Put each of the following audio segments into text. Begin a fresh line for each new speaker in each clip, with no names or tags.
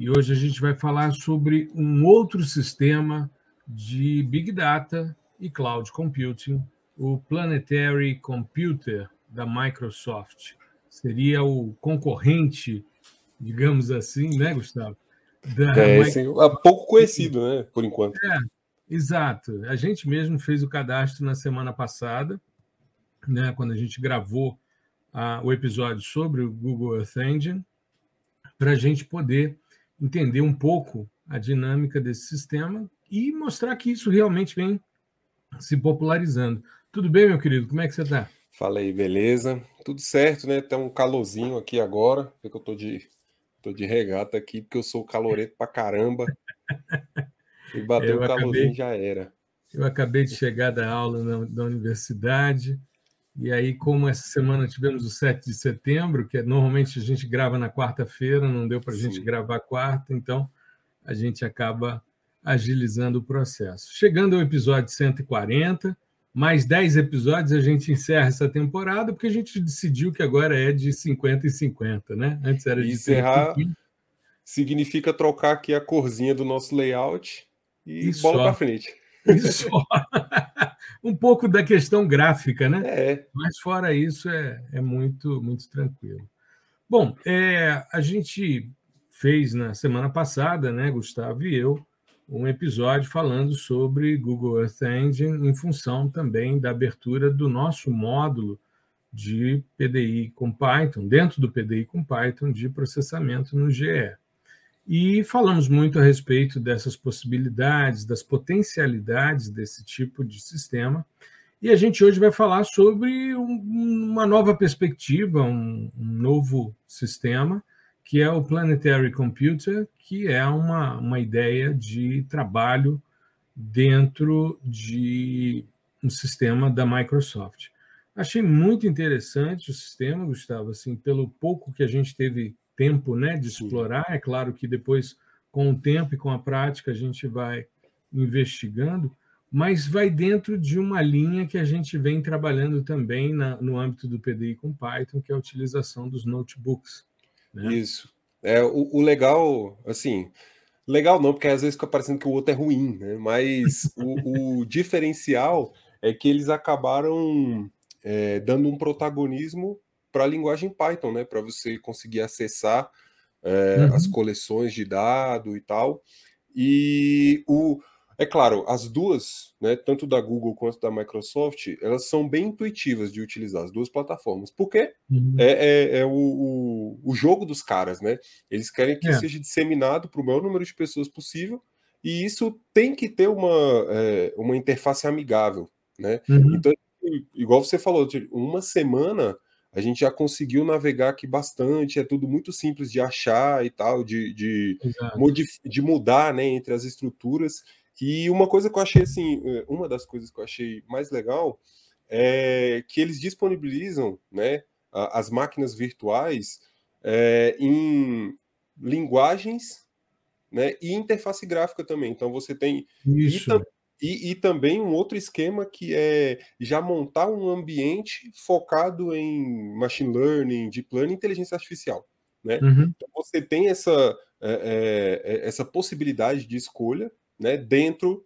e hoje a gente vai falar sobre um outro sistema de Big Data e Cloud Computing, o Planetary Computer da Microsoft. Seria o concorrente, digamos assim, né, Gustavo?
Da é, sim, é pouco conhecido, né, por enquanto.
É, exato. A gente mesmo fez o cadastro na semana passada, né, quando a gente gravou ah, o episódio sobre o Google Earth Engine, para a gente poder entender um pouco a dinâmica desse sistema e mostrar que isso realmente vem se popularizando. Tudo bem, meu querido? Como é que você está?
Fala aí, beleza? Tudo certo, né? Tem um calorzinho aqui agora, porque eu tô de, tô de regata aqui, porque eu sou caloreto pra caramba. E bateu o calorzinho acabei, já era.
Eu acabei de chegar da aula na, da universidade, e aí, como essa semana tivemos o 7 de setembro, que é, normalmente a gente grava na quarta-feira, não deu para a gente gravar quarta, então a gente acaba agilizando o processo. Chegando ao episódio 140, mais 10 episódios a gente encerra essa temporada, porque a gente decidiu que agora é de 50 e 50, né?
Antes era de encerrar significa trocar aqui a corzinha do nosso layout e, e bola para frente.
Isso. um pouco da questão gráfica, né?
É.
Mas fora isso é, é muito, muito tranquilo. Bom, é, a gente fez na semana passada, né, Gustavo e eu, um episódio falando sobre Google Earth Engine em função também da abertura do nosso módulo de PDI com Python, dentro do PDI com Python de processamento no GE. E falamos muito a respeito dessas possibilidades, das potencialidades desse tipo de sistema. E a gente hoje vai falar sobre um, uma nova perspectiva, um, um, novo sistema, que é o Planetary Computer, que é uma, uma ideia de trabalho dentro de um sistema da Microsoft. Achei muito interessante o sistema, Gustavo, assim, pelo pouco que a gente teve tempo né, de explorar. É claro que depois, com o tempo e com a prática, a gente vai investigando, mas vai dentro de uma linha que a gente vem trabalhando também na, no âmbito do PDI com Python, que é a utilização dos notebooks.
Né? Isso. É, o, o, legal, assim, legal não, porque às vezes fica parecendo que o outro é ruim, né? mas o, o diferencial é que eles acabaram é, dando um protagonismo para a linguagem Python, né? Para você conseguir acessar é, uhum. as coleções de dado e tal. E o é claro, as duas, né, tanto da Google quanto da Microsoft, elas são bem intuitivas de utilizar, as duas plataformas, porque uhum. é, é, é o, o, o, jogo dos caras, né? Eles querem que é. seja disseminado para o maior número de pessoas possível, e isso tem que ter uma, é, uma interface amigável, né? Uhum. Então, igual você falou, uma semana a gente já conseguiu navegar aqui bastante, é tudo muito simples de achar e tal, de, de, de mudar né, entre as estruturas. E uma coisa que eu achei assim, eh, uma das coisas que eu achei mais legal é que eles disponibilizam né, as máquinas virtuais é, em linguagens né, e interface gráfica também. Então você tem.
Isso. E,
e, e, também um outro esquema que é já montar um ambiente focado em machine learning, deep learning, inteligência artificial. Né? Uhum. Então você tem essa, é, é, essa possibilidade de escolha né, dentro,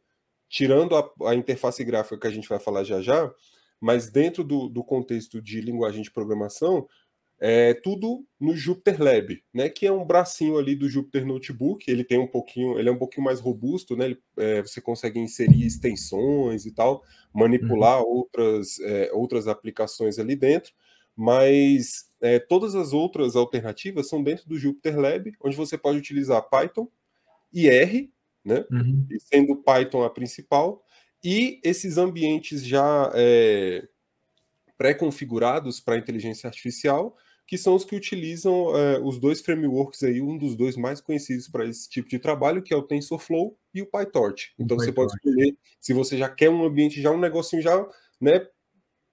tirando a, a, interface gráfica que a gente vai falar já já, mas dentro do, do contexto de linguagem de programação, é tudo no Jupyter Lab, né? Que é um bracinho ali do Jupyter Notebook. Ele tem um pouquinho, ele é um pouquinho mais robusto, né? Ele, é, você consegue inserir extensões e tal, manipular uhum. outras, é, outras aplicações ali dentro. Mas é, todas as outras alternativas são dentro do Jupyter Lab, onde você pode utilizar Python e R, né? Uhum. Sendo Python a principal, e esses ambientes já é, pré-configurados para inteligência artificial que são os que utilizam é, os dois frameworks aí, um dos dois mais conhecidos para esse tipo de trabalho, que é o TensorFlow e o PyTorch. Então o você PyTorch. pode escolher se você já quer um ambiente, já um negocinho já, né,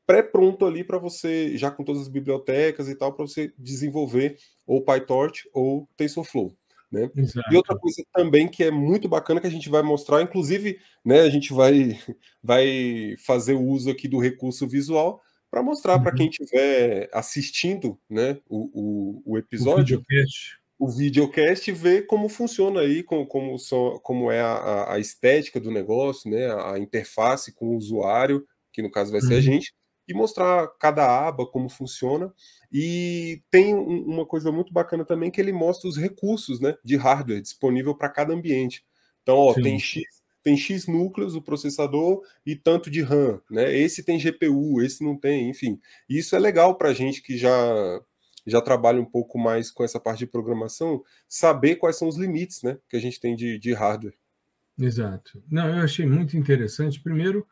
pré-pronto ali para você, já com todas as bibliotecas e tal, para você desenvolver ou PyTorch ou TensorFlow. Né? E outra coisa também que é muito bacana que a gente vai mostrar, inclusive, né, a gente vai, vai fazer o uso aqui do recurso visual para mostrar uhum. para quem estiver assistindo né, o, o, o episódio. O videocast. O videocast ver como funciona aí, como, como, são, como é a, a, estética do negócio, né, a interface com o usuário, que no caso vai ser uhum. a gente, e mostrar cada aba, como funciona. E tem uma coisa muito bacana também que ele mostra os recursos né, de hardware disponível para cada ambiente. Então, ó, tem X, tem X núcleos o processador e tanto de RAM, né? Esse tem GPU, esse não tem, enfim. Isso é legal para a gente que já já trabalha um pouco mais com essa parte de programação, saber quais são os limites, né, que a gente tem de, de hardware.
Exato. Não, eu achei muito interessante. Primeiro,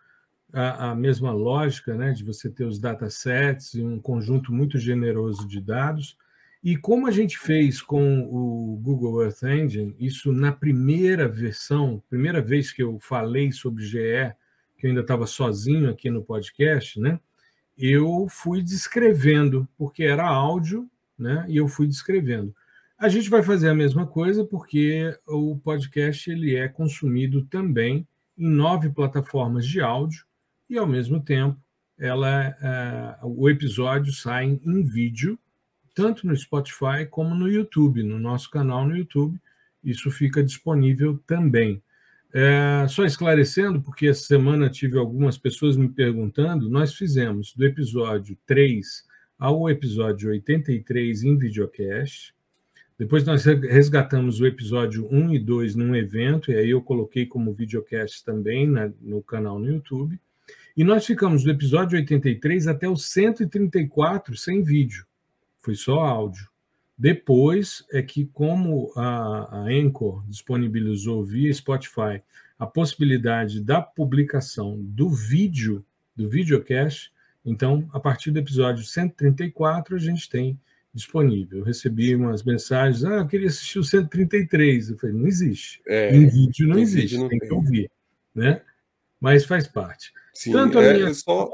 a, a, mesma lógica né, de você ter os datasets e um conjunto muito generoso de dados. E como a gente fez com o Google Earth Engine, isso na primeira versão, primeira vez que eu falei sobre GE, que eu ainda estava sozinho aqui no podcast, né? Eu fui descrevendo, porque era áudio, né? E eu fui descrevendo. A gente vai fazer a mesma coisa porque o podcast ele é consumido também em nove plataformas de áudio e, ao mesmo tempo, ela, uh, o episódio sai em vídeo, tanto no Spotify como no YouTube, no nosso canal no YouTube. Isso fica disponível também. É, só esclarecendo, porque essa semana tive algumas pessoas me perguntando, nós fizemos do episódio 3 ao episódio 83 em videocast. Depois nós resgatamos o episódio 1 e 2 num evento, e aí eu coloquei como videocast também na, no canal no YouTube. E nós ficamos do episódio 83 até o 134 sem vídeo, foi só áudio. Depois é que, como a, a Anchor disponibilizou via Spotify a possibilidade da publicação do vídeo, do videocast, então, a partir do episódio 134, a gente tem disponível. Eu recebi umas mensagens, ah, eu queria assistir o 133. Eu falei, não existe. É, em vídeo não existe, vídeo não tem, tem que ouvir. Né? Mas faz parte.
Sim, Tanto é, minha... só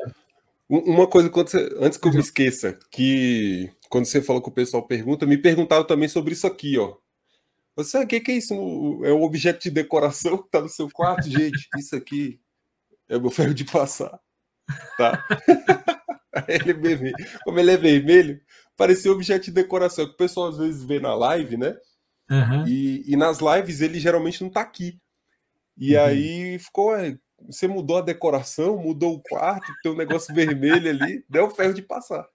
uma coisa você, antes que eu me esqueça, que quando você falou que o pessoal pergunta, me perguntaram também sobre isso aqui, ó. Você o que, que é isso? É um objeto de decoração que está no seu quarto, gente. Isso aqui é o meu ferro de passar. Tá? ele é vermelho. Como ele é vermelho, parecia um objeto de decoração que o pessoal às vezes vê na live, né? Uhum. E, e, nas lives ele geralmente não está aqui. E uhum. aí ficou, você mudou a decoração, mudou o quarto, tem um negócio vermelho ali, deu ferro de passar.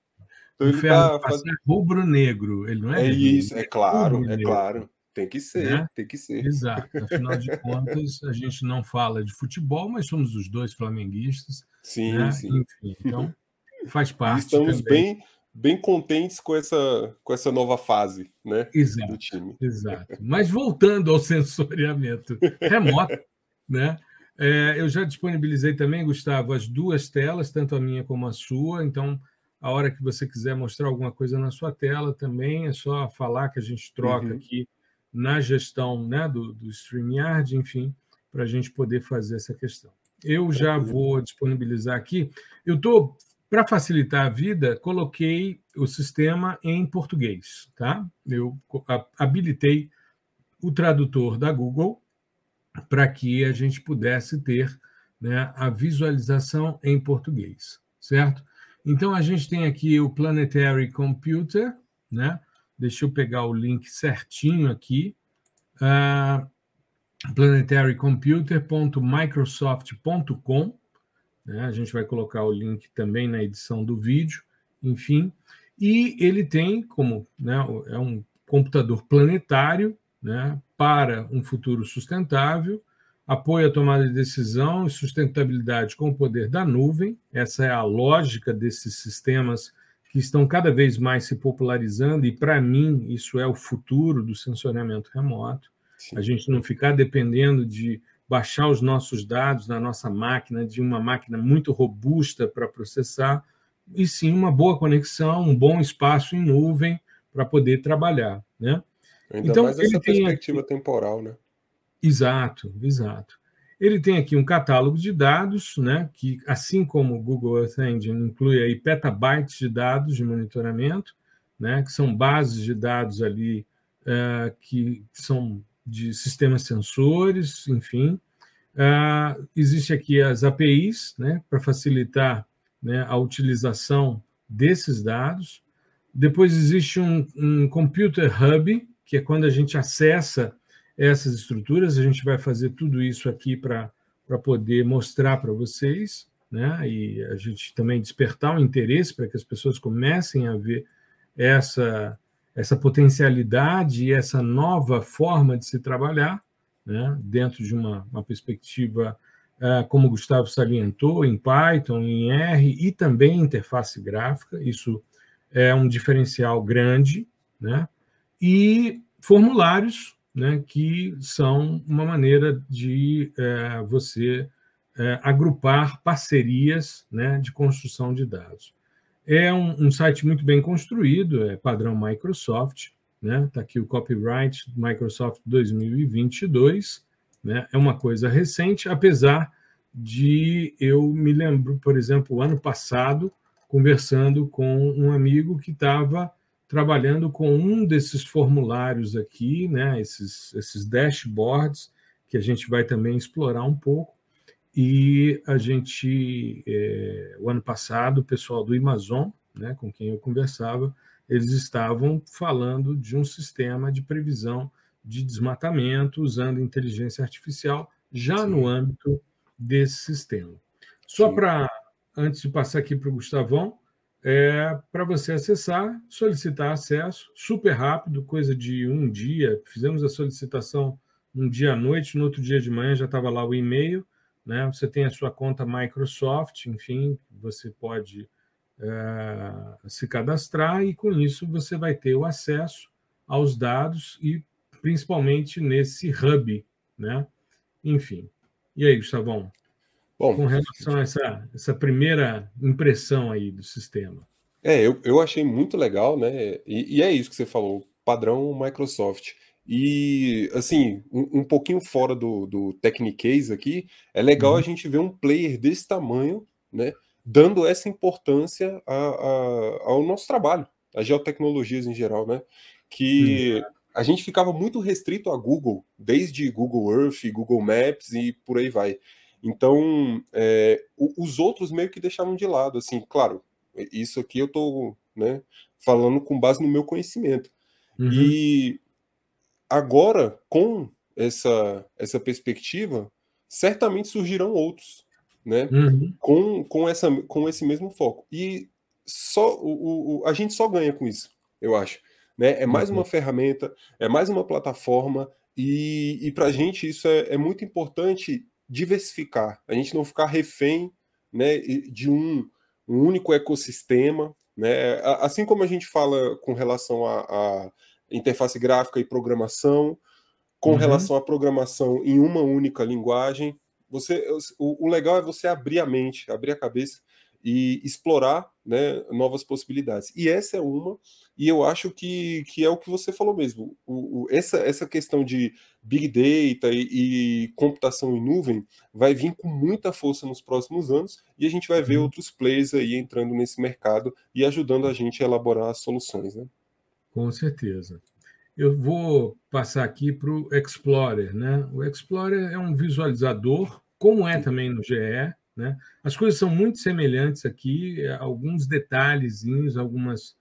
Então o ele ferro tá fazendo... rubro-negro, ele não é?
É isso, é claro, é claro. Tem que ser, né? tem que ser.
Exato. Afinal de contas, a gente não fala de futebol, mas somos os dois flamenguistas.
Sim, né? sim. Enfim,
então faz parte.
Estamos também. bem bem contentes com essa, com essa nova fase né,
exato,
do time.
Exato. Mas voltando ao sensoriamento remoto, né? É, eu já disponibilizei também, Gustavo, as duas telas, tanto a minha como a sua. Então, a hora que você quiser mostrar alguma coisa na sua tela também, é só falar que a gente troca uhum. aqui na gestão né, do, do StreamYard, enfim, para a gente poder fazer essa questão. Eu já vou disponibilizar aqui. Eu estou, para facilitar a vida, coloquei o sistema em português. Tá? Eu habilitei o tradutor da Google para que a gente pudesse ter né, a visualização em português, certo? Então, a gente tem aqui o Planetary Computer, né? Deixa eu pegar o link certinho aqui. Uh, planetarycomputer.microsoft.com. Né? A gente vai colocar o link também na edição do vídeo, enfim. E ele tem como né, é um computador planetário né, para um futuro sustentável, apoio à tomada de decisão e sustentabilidade com o poder da nuvem. Essa é a lógica desses sistemas que estão cada vez mais se popularizando, e para mim isso é o futuro do sensoriamento remoto. Sim. A gente não ficar dependendo de baixar os nossos dados na nossa máquina, de uma máquina muito robusta para processar, e sim uma boa conexão, um bom espaço em nuvem para poder trabalhar. Né?
Ainda então, mais essa perspectiva aqui... temporal, né?
Exato, exato. Ele tem aqui um catálogo de dados, né, que, assim como o Google Earth Engine, inclui aí petabytes de dados de monitoramento, né, que são bases de dados ali uh, que são de sistemas sensores, enfim. Uh, existe aqui as APIs, né, para facilitar né, a utilização desses dados. Depois existe um, um Computer Hub, que é quando a gente acessa essas estruturas. A gente vai fazer tudo isso aqui para poder mostrar para vocês, né? e a gente também despertar o um interesse para que as pessoas comecem a ver essa, essa potencialidade e essa nova forma de se trabalhar, né? dentro de uma, uma perspectiva, uh, como o Gustavo salientou, em Python, em R e também interface gráfica. Isso é um diferencial grande, né? E formulários né, que são uma maneira de é, você é, agrupar parcerias né, de construção de dados. É um, um, site muito bem construído, é padrão Microsoft, né, tá aqui o copyright Microsoft 2022, né, é uma coisa recente, apesar de eu me lembro, por exemplo, ano passado, conversando com um amigo que estava trabalhando com um desses formulários aqui, né, esses, esses dashboards, que a gente vai também explorar um pouco. E a gente, é, o ano passado, o pessoal do Amazon, né, com quem eu conversava, eles estavam falando de um sistema de previsão de desmatamento usando inteligência artificial já Sim. no âmbito desse sistema. Só para, antes de passar aqui para o Gustavão, é, para você acessar, solicitar acesso, super rápido, coisa de um dia. Fizemos a solicitação um dia à noite, no outro dia de manhã já estava lá o e-mail. Né? Você tem a sua conta Microsoft, enfim, você pode é, se cadastrar e com isso você vai ter o acesso aos dados e principalmente nesse hub, né? Enfim. E aí, Gustavão? Bom, com relação a essa, essa primeira impressão aí do sistema.
É, eu, eu achei muito legal, né? E, e é isso que você falou, padrão Microsoft. E, assim, um, um pouquinho fora do, do Technicase aqui, é legal uhum. a gente ver um player desse tamanho, né? Dando essa importância a, a, ao nosso trabalho, às geotecnologias em geral, né? Que uhum. a gente ficava muito restrito a Google, desde Google Earth, Google Maps e por aí vai. Então, é, os outros meio que deixavam de lado, assim, claro, isso aqui eu estou né, falando com base no meu conhecimento. Uhum. E agora, com essa, essa perspectiva, certamente surgirão outros, né? Uhum. Com, com, essa, com esse mesmo foco. E só o, o, a gente só ganha com isso, eu acho. Né? É mais uhum. uma ferramenta, é mais uma plataforma, e, e para a gente isso é, é muito importante diversificar, a gente não ficar refém né, de um, um único ecossistema. Né? Assim como a gente fala com relação à interface gráfica e programação, com uhum. relação à programação em uma única linguagem, você, o, o legal é você abrir a mente, abrir a cabeça e explorar né, novas possibilidades. E essa é uma, e eu acho que, que é o que você falou mesmo. O, o, essa, essa questão de Big Data e, e, computação em nuvem vai vir com muita força nos próximos anos, e a gente vai ver uhum. outros players aí entrando nesse mercado e ajudando a gente a elaborar soluções. Né?
Com certeza. Eu vou passar aqui para o Explorer. Né? O Explorer é um visualizador, como é também no GE, né? As coisas são muito semelhantes aqui, alguns detalhezinhos, algumas,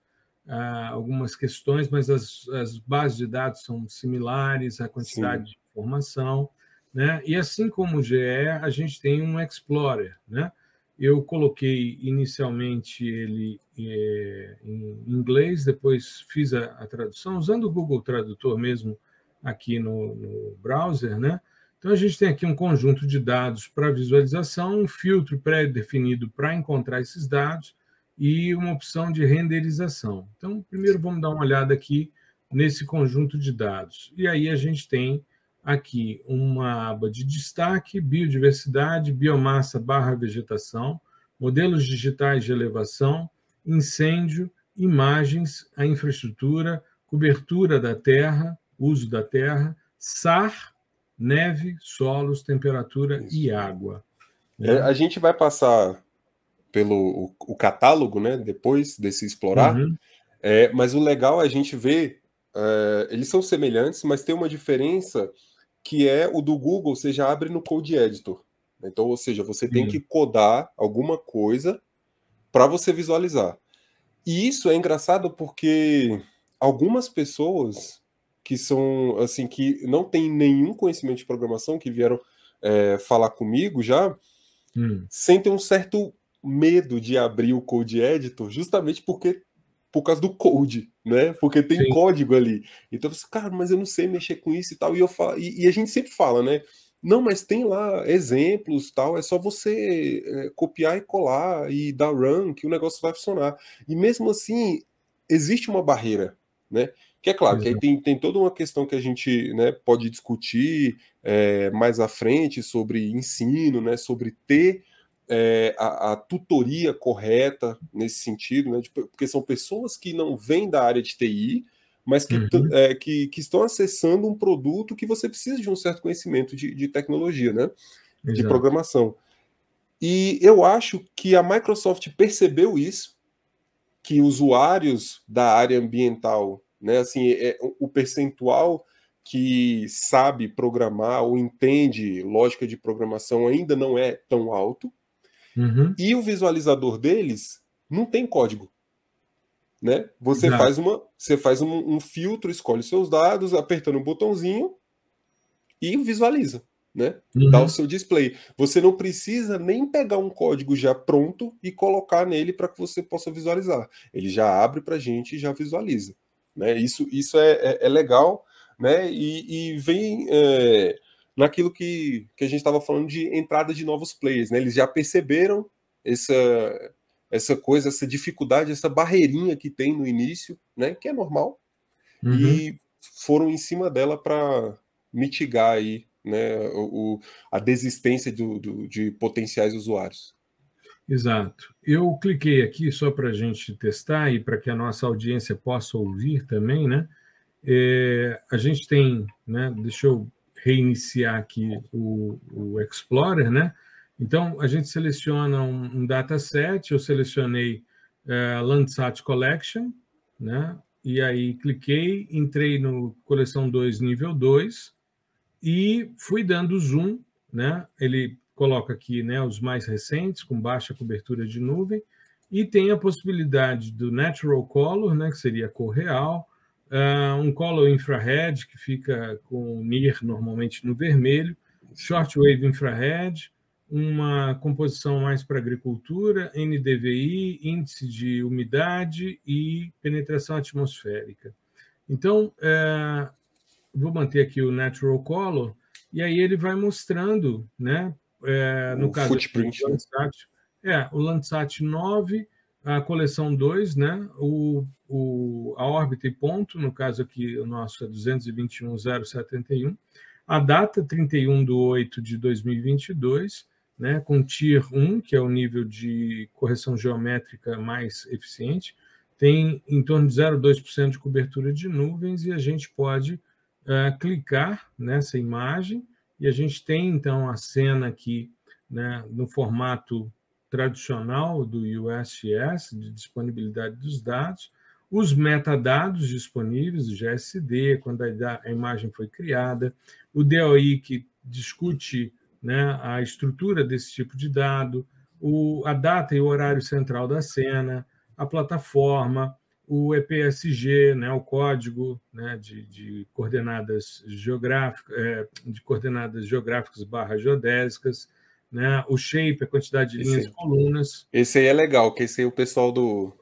algumas questões, mas as, as bases de dados são similares, a quantidade Sim. de informação. Né? E assim como o GE, a gente tem um Explorer. Né? Eu coloquei inicialmente ele é, em inglês, depois fiz a, a, tradução, usando o Google Tradutor mesmo aqui no, no browser, né? Então, a gente tem aqui um conjunto de dados para visualização, um filtro pré-definido para encontrar esses dados e uma opção de renderização. Então, primeiro vamos dar uma olhada aqui nesse conjunto de dados. E aí a gente tem aqui uma aba de destaque, biodiversidade, biomassa barra vegetação, modelos digitais de elevação, incêndio, imagens, a infraestrutura, cobertura da terra, uso da terra, SAR, neve, solos, temperatura Isso. e água.
É, a gente vai passar pelo o, o, catálogo, né? Depois desse explorar. Uhum. É, mas o legal é a gente ver, é, eles são semelhantes, mas tem uma diferença que é o do Google, você já abre no Code Editor. Então, ou seja, você tem que codar alguma coisa para você visualizar. E isso é engraçado porque algumas pessoas que são assim que não têm nenhum conhecimento de programação que vieram é, falar comigo já hum. sentem um certo medo de abrir o Code Editor justamente porque por causa do code, né? Porque tem Sim. código ali. Então você, cara, mas eu não sei mexer com isso e tal. E, eu falo, e, e a gente sempre fala, né? Não, mas tem lá exemplos tal, é só você é, copiar e colar e dar run que o negócio vai funcionar. E mesmo assim, existe uma barreira, né? Que é claro, que aí tem, tem toda uma questão que a gente né, pode discutir é, mais à frente sobre ensino, né? Sobre ter é, a, a, tutoria correta nesse sentido, né? De, porque são pessoas que não vêm da área de TI, mas que, uhum. é, que, que, estão acessando um produto que você precisa de um certo conhecimento de, de tecnologia, né? Exato. De programação. E eu acho que a Microsoft percebeu isso, que usuários da área ambiental, né? Assim, é, o percentual que sabe programar ou entende lógica de programação ainda não é tão alto. Uhum. E o visualizador deles não tem código. Né? Você Exato. faz, uma, você faz um, um, filtro, escolhe seus dados, apertando um botãozinho e visualiza. Né? Uhum. Dá o seu display. Você não precisa nem pegar um código já pronto e colocar nele para que você possa visualizar. Ele já abre para a gente e já visualiza. Né? Isso, isso é, é, é legal né? e, e vem. É naquilo que, que a gente estava falando de entrada de novos players, né? Eles já perceberam essa, essa coisa, essa dificuldade, essa barreirinha que tem no início, né? Que é normal, uhum. e foram em cima dela para mitigar aí, né? O, a desistência do, do, de potenciais usuários.
Exato. Eu cliquei aqui só para a gente testar e para que a nossa audiência possa ouvir também, né? É, a gente tem, né? Deixa eu reiniciar aqui o, o Explorer, né? Então, a gente seleciona um, um dataset, eu selecionei uh, Landsat Collection, né? E aí cliquei, entrei no coleção 2, nível 2, e fui dando zoom, né? Ele coloca aqui né, os mais recentes, com baixa cobertura de nuvem, e tem a possibilidade do Natural Color, né, que seria a cor real, uh, um color infrared, que fica com NIR normalmente no vermelho, shortwave infrared, uma composição mais para agricultura, NDVI, índice de umidade e penetração atmosférica. Então, é, vou manter aqui o Natural Color, e aí ele vai mostrando, né, é, no o caso
footprint,
do Landsat, é, o Landsat 9, a coleção 2, né, o o, a órbita e ponto, no caso aqui o nosso é 221.071, a data 31 de 8 de 2022, né, com Tier 1, que é o nível de correção geométrica mais eficiente, tem em torno de 0,2% de cobertura de nuvens e a gente pode uh, clicar nessa imagem. E a gente tem então a cena aqui né, no formato tradicional do USGS, de disponibilidade dos dados, os metadados disponíveis, o GSD, quando a imagem foi criada, o DOI, que discute né, a estrutura desse tipo de dado, o, a data e o horário central da cena, a plataforma, o EPSG, né, o código né, de, de, coordenadas geográficas, é, de coordenadas geográficas barra geodésicas, né, o shape, a quantidade de linhas e colunas.
Esse aí é legal, que esse aí o pessoal do,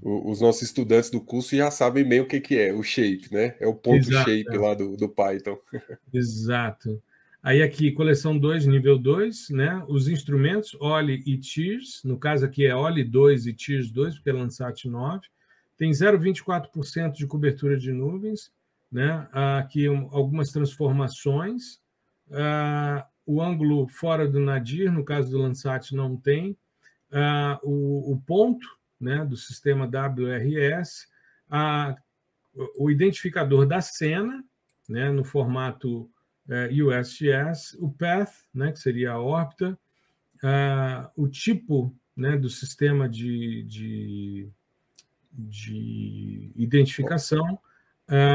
os nossos estudantes do curso já sabem bem o que, que é o shape, né? É o ponto Exato, shape é. lá do, do Python.
Exato. Aí aqui, coleção 2, nível 2, né? Os instrumentos, OLI e TIRS, no caso aqui é OLI 2 e TIRS 2, porque é Landsat 9, tem 0,24% de cobertura de nuvens, né? Aqui um, algumas transformações, uh, o ângulo fora do nadir, no caso do Landsat não tem, uh, o, o ponto né, do sistema WRS, o identificador da cena, né, no formato é, USGS, o path, né, que seria a órbita, o tipo né, do sistema de, de, de identificação,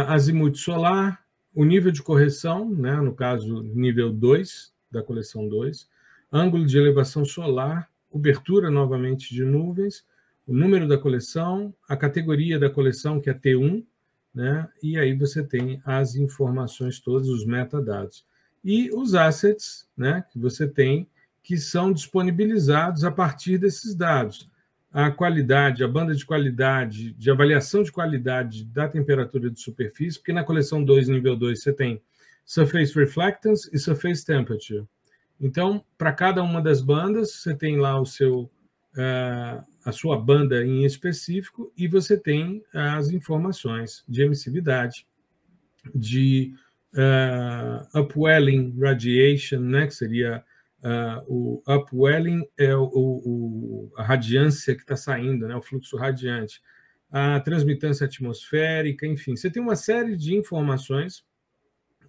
azimuth solar, o nível de correção, né, no caso, nível 2 da coleção 2, ângulo de elevação solar, cobertura novamente de nuvens, o número da coleção, a categoria da coleção, que é T1, né? e aí você tem as informações todas, os metadados. E os assets né, que você tem, que são disponibilizados a partir desses dados. A qualidade, a banda de qualidade, de avaliação de qualidade da temperatura de superfície, porque na coleção 2, nível 2, você tem Surface Reflectance e Surface Temperature. Então, para cada uma das bandas, você tem lá o seu uh, a sua banda em específico e você tem as informações de emissividade, de uh, upwelling radiation, né, que seria uh, o upwelling é o, o, a radiância que está saindo, né, o fluxo radiante, a transmitância atmosférica, enfim, você tem uma série de informações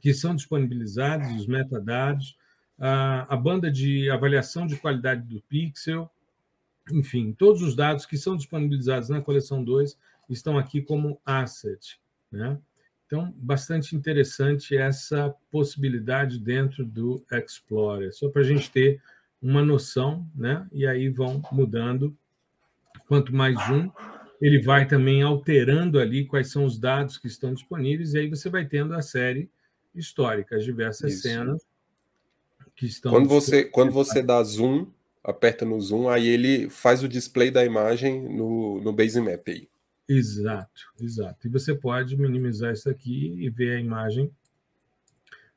que são disponibilizadas, os metadados, a, a banda de avaliação de qualidade do pixel, enfim, todos os dados que são disponibilizados na coleção 2 estão aqui como asset. Né? Então, bastante interessante essa possibilidade dentro do Explorer, só para a gente ter uma noção, né? e aí vão mudando. Quanto mais um, ele vai também alterando ali quais são os dados que estão disponíveis, e aí você vai tendo a série histórica, as diversas Isso. cenas
que estão. Quando você, quando você dá zoom, aperta no zoom, aí ele faz o display da imagem no, no Basemap aí.
Exato, exato. E você pode minimizar isso aqui e ver a imagem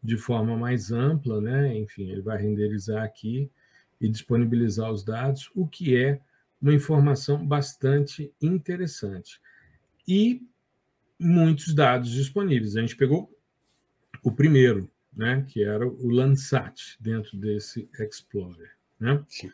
de forma mais ampla, né? Enfim, ele vai renderizar aqui e disponibilizar os dados, o que é uma informação bastante interessante. E muitos dados disponíveis. A gente pegou o primeiro, né, que era o Landsat dentro desse Explorer. Né? Sim.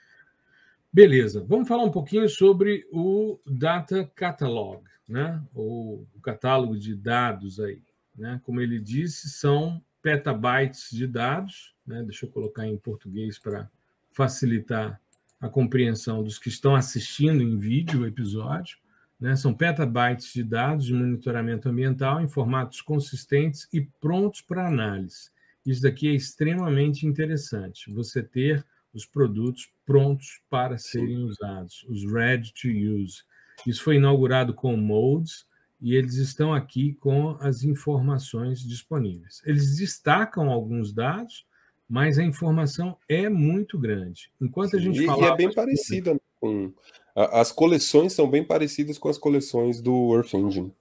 Beleza, vamos falar um pouquinho sobre o Data Catalog, né? ou o catálogo de dados aí. Né? Como ele disse, são petabytes de dados, né? deixa eu colocar em português para facilitar a compreensão dos que estão assistindo em vídeo o episódio. Né? São petabytes de dados de monitoramento ambiental em formatos consistentes e prontos para análise. Isso daqui é extremamente interessante, você ter os produtos prontos para serem usados, os ready to use. Isso foi inaugurado com modes e eles estão aqui com as informações disponíveis. Eles destacam alguns dados, mas a informação é muito grande. Enquanto a gente
fala. E é bem parecida com. As coleções são bem parecidas com as coleções do Earth Engine.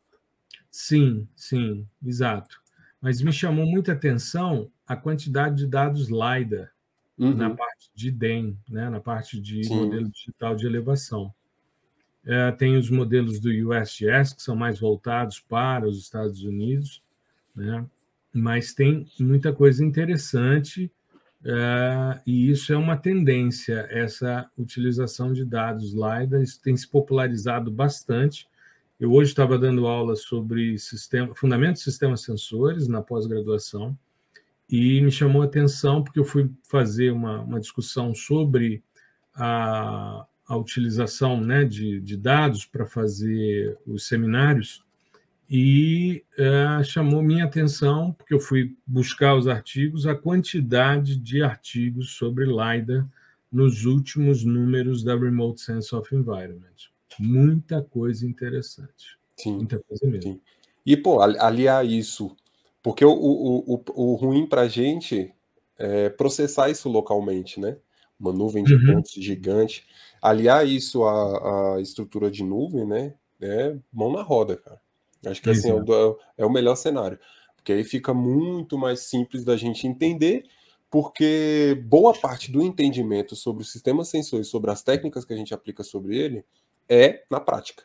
Sim, sim, exato. Mas me chamou muita atenção a quantidade de dados LiDAR uhum. na parte de DEM, né, na parte de Sim. modelo digital de elevação. É, tem os modelos do USGS, que são mais voltados para os Estados Unidos, né, mas tem muita coisa interessante, é, e isso é uma tendência, essa utilização de dados LiDAR, isso tem se popularizado bastante. Eu hoje estava dando aula sobre sistema, fundamentos de sistemas sensores na pós-graduação, e me chamou a atenção porque eu fui fazer uma, uma discussão sobre a, a utilização né, de, de dados para fazer os seminários e é, chamou minha atenção, porque eu fui buscar os artigos, a quantidade de artigos sobre LiDAR nos últimos números da Remote Sense of Environment. Muita coisa interessante.
Sim.
Muita coisa mesmo.
Sim. E, pô, aliar isso porque o, o, o, o ruim para a gente é processar isso localmente, né? Uma nuvem de uhum. pontos gigante. Aliar isso à, à, estrutura de nuvem, né? É mão na roda, cara. Acho que assim, é o, é o melhor cenário. Porque aí fica muito mais simples da gente entender, porque boa parte do entendimento sobre o sistema sensor e sobre as técnicas que a gente aplica sobre ele é na prática.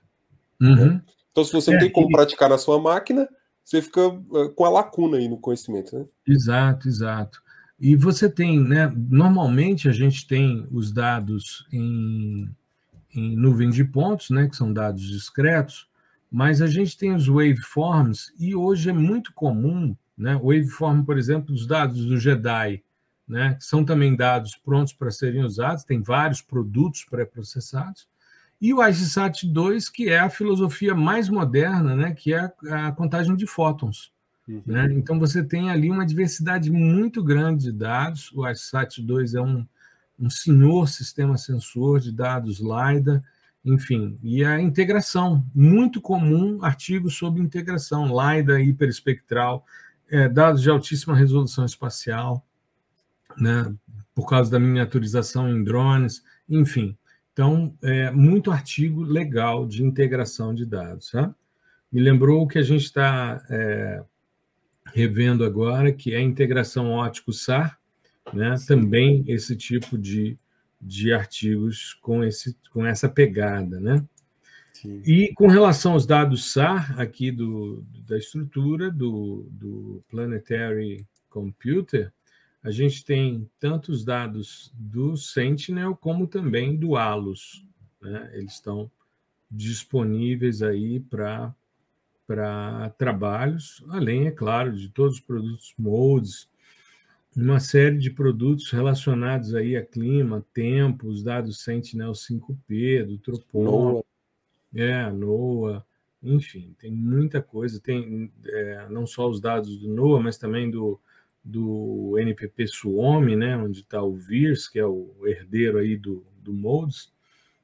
Né? Uhum. Né? Então, se você é, não tem como e... praticar na sua máquina, você fica eh, com a lacuna aí no conhecimento, né?
Exato, exato. E você tem, né? Normalmente a gente tem os dados em, em nuvem de pontos, né, que são dados discretos, mas a gente tem os waveforms e hoje é muito comum, né, waveform, por exemplo, dos dados do JEDI, né, que são também dados prontos para serem usados, tem vários produtos pré-processados, e o IceSat-2, que é a filosofia mais moderna, né, que é a contagem de fótons. Uhum. Né? Então, você tem ali uma diversidade muito grande de dados. O IceSat-2 é um, um senhor sistema sensor de dados LiDAR, enfim, e a integração, muito comum artigos sobre integração, LiDAR hiperespectral, é, dados de altíssima resolução espacial, né, por causa da miniaturização em drones, enfim. Então, é, muito artigo legal de integração de dados. Tá? Me lembrou o que a gente está é, revendo agora, que é a integração ótico-SAR, né? também esse tipo de, de artigos com, esse, com essa pegada. Né? Sim. E com relação aos dados SAR, aqui do, da estrutura do, do Planetary Computer, a gente tem tanto os dados do Sentinel como também do ALUS. Né? Eles estão disponíveis aí para para trabalhos, além, é claro, de todos os produtos modes, uma série de produtos relacionados aí a clima, tempo, os dados Sentinel 5P, do Tropon, NOAA. é, NOAA, enfim, tem muita coisa, tem é, não só os dados do NOAA, mas também do do NPP Suomi, né, onde está o VIRS, que é o herdeiro aí do, do Modes,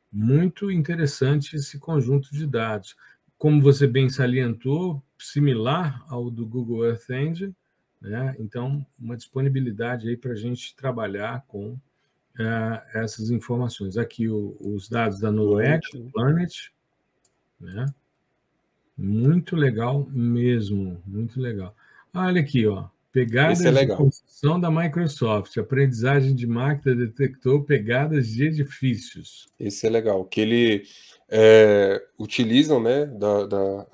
muito interessante esse conjunto de dados. Como você bem salientou, similar ao do Google Earth Engine, né? então uma disponibilidade aí para a gente trabalhar com uh, essas informações. Aqui o, os dados da NOAA, Planet, né? muito legal mesmo, muito legal. Olha aqui, ó, Pegadas
é
de construção da Microsoft. Aprendizagem de máquina detectou pegadas de edifícios.
Esse é legal. Que ele é, utilizam, né, da, da,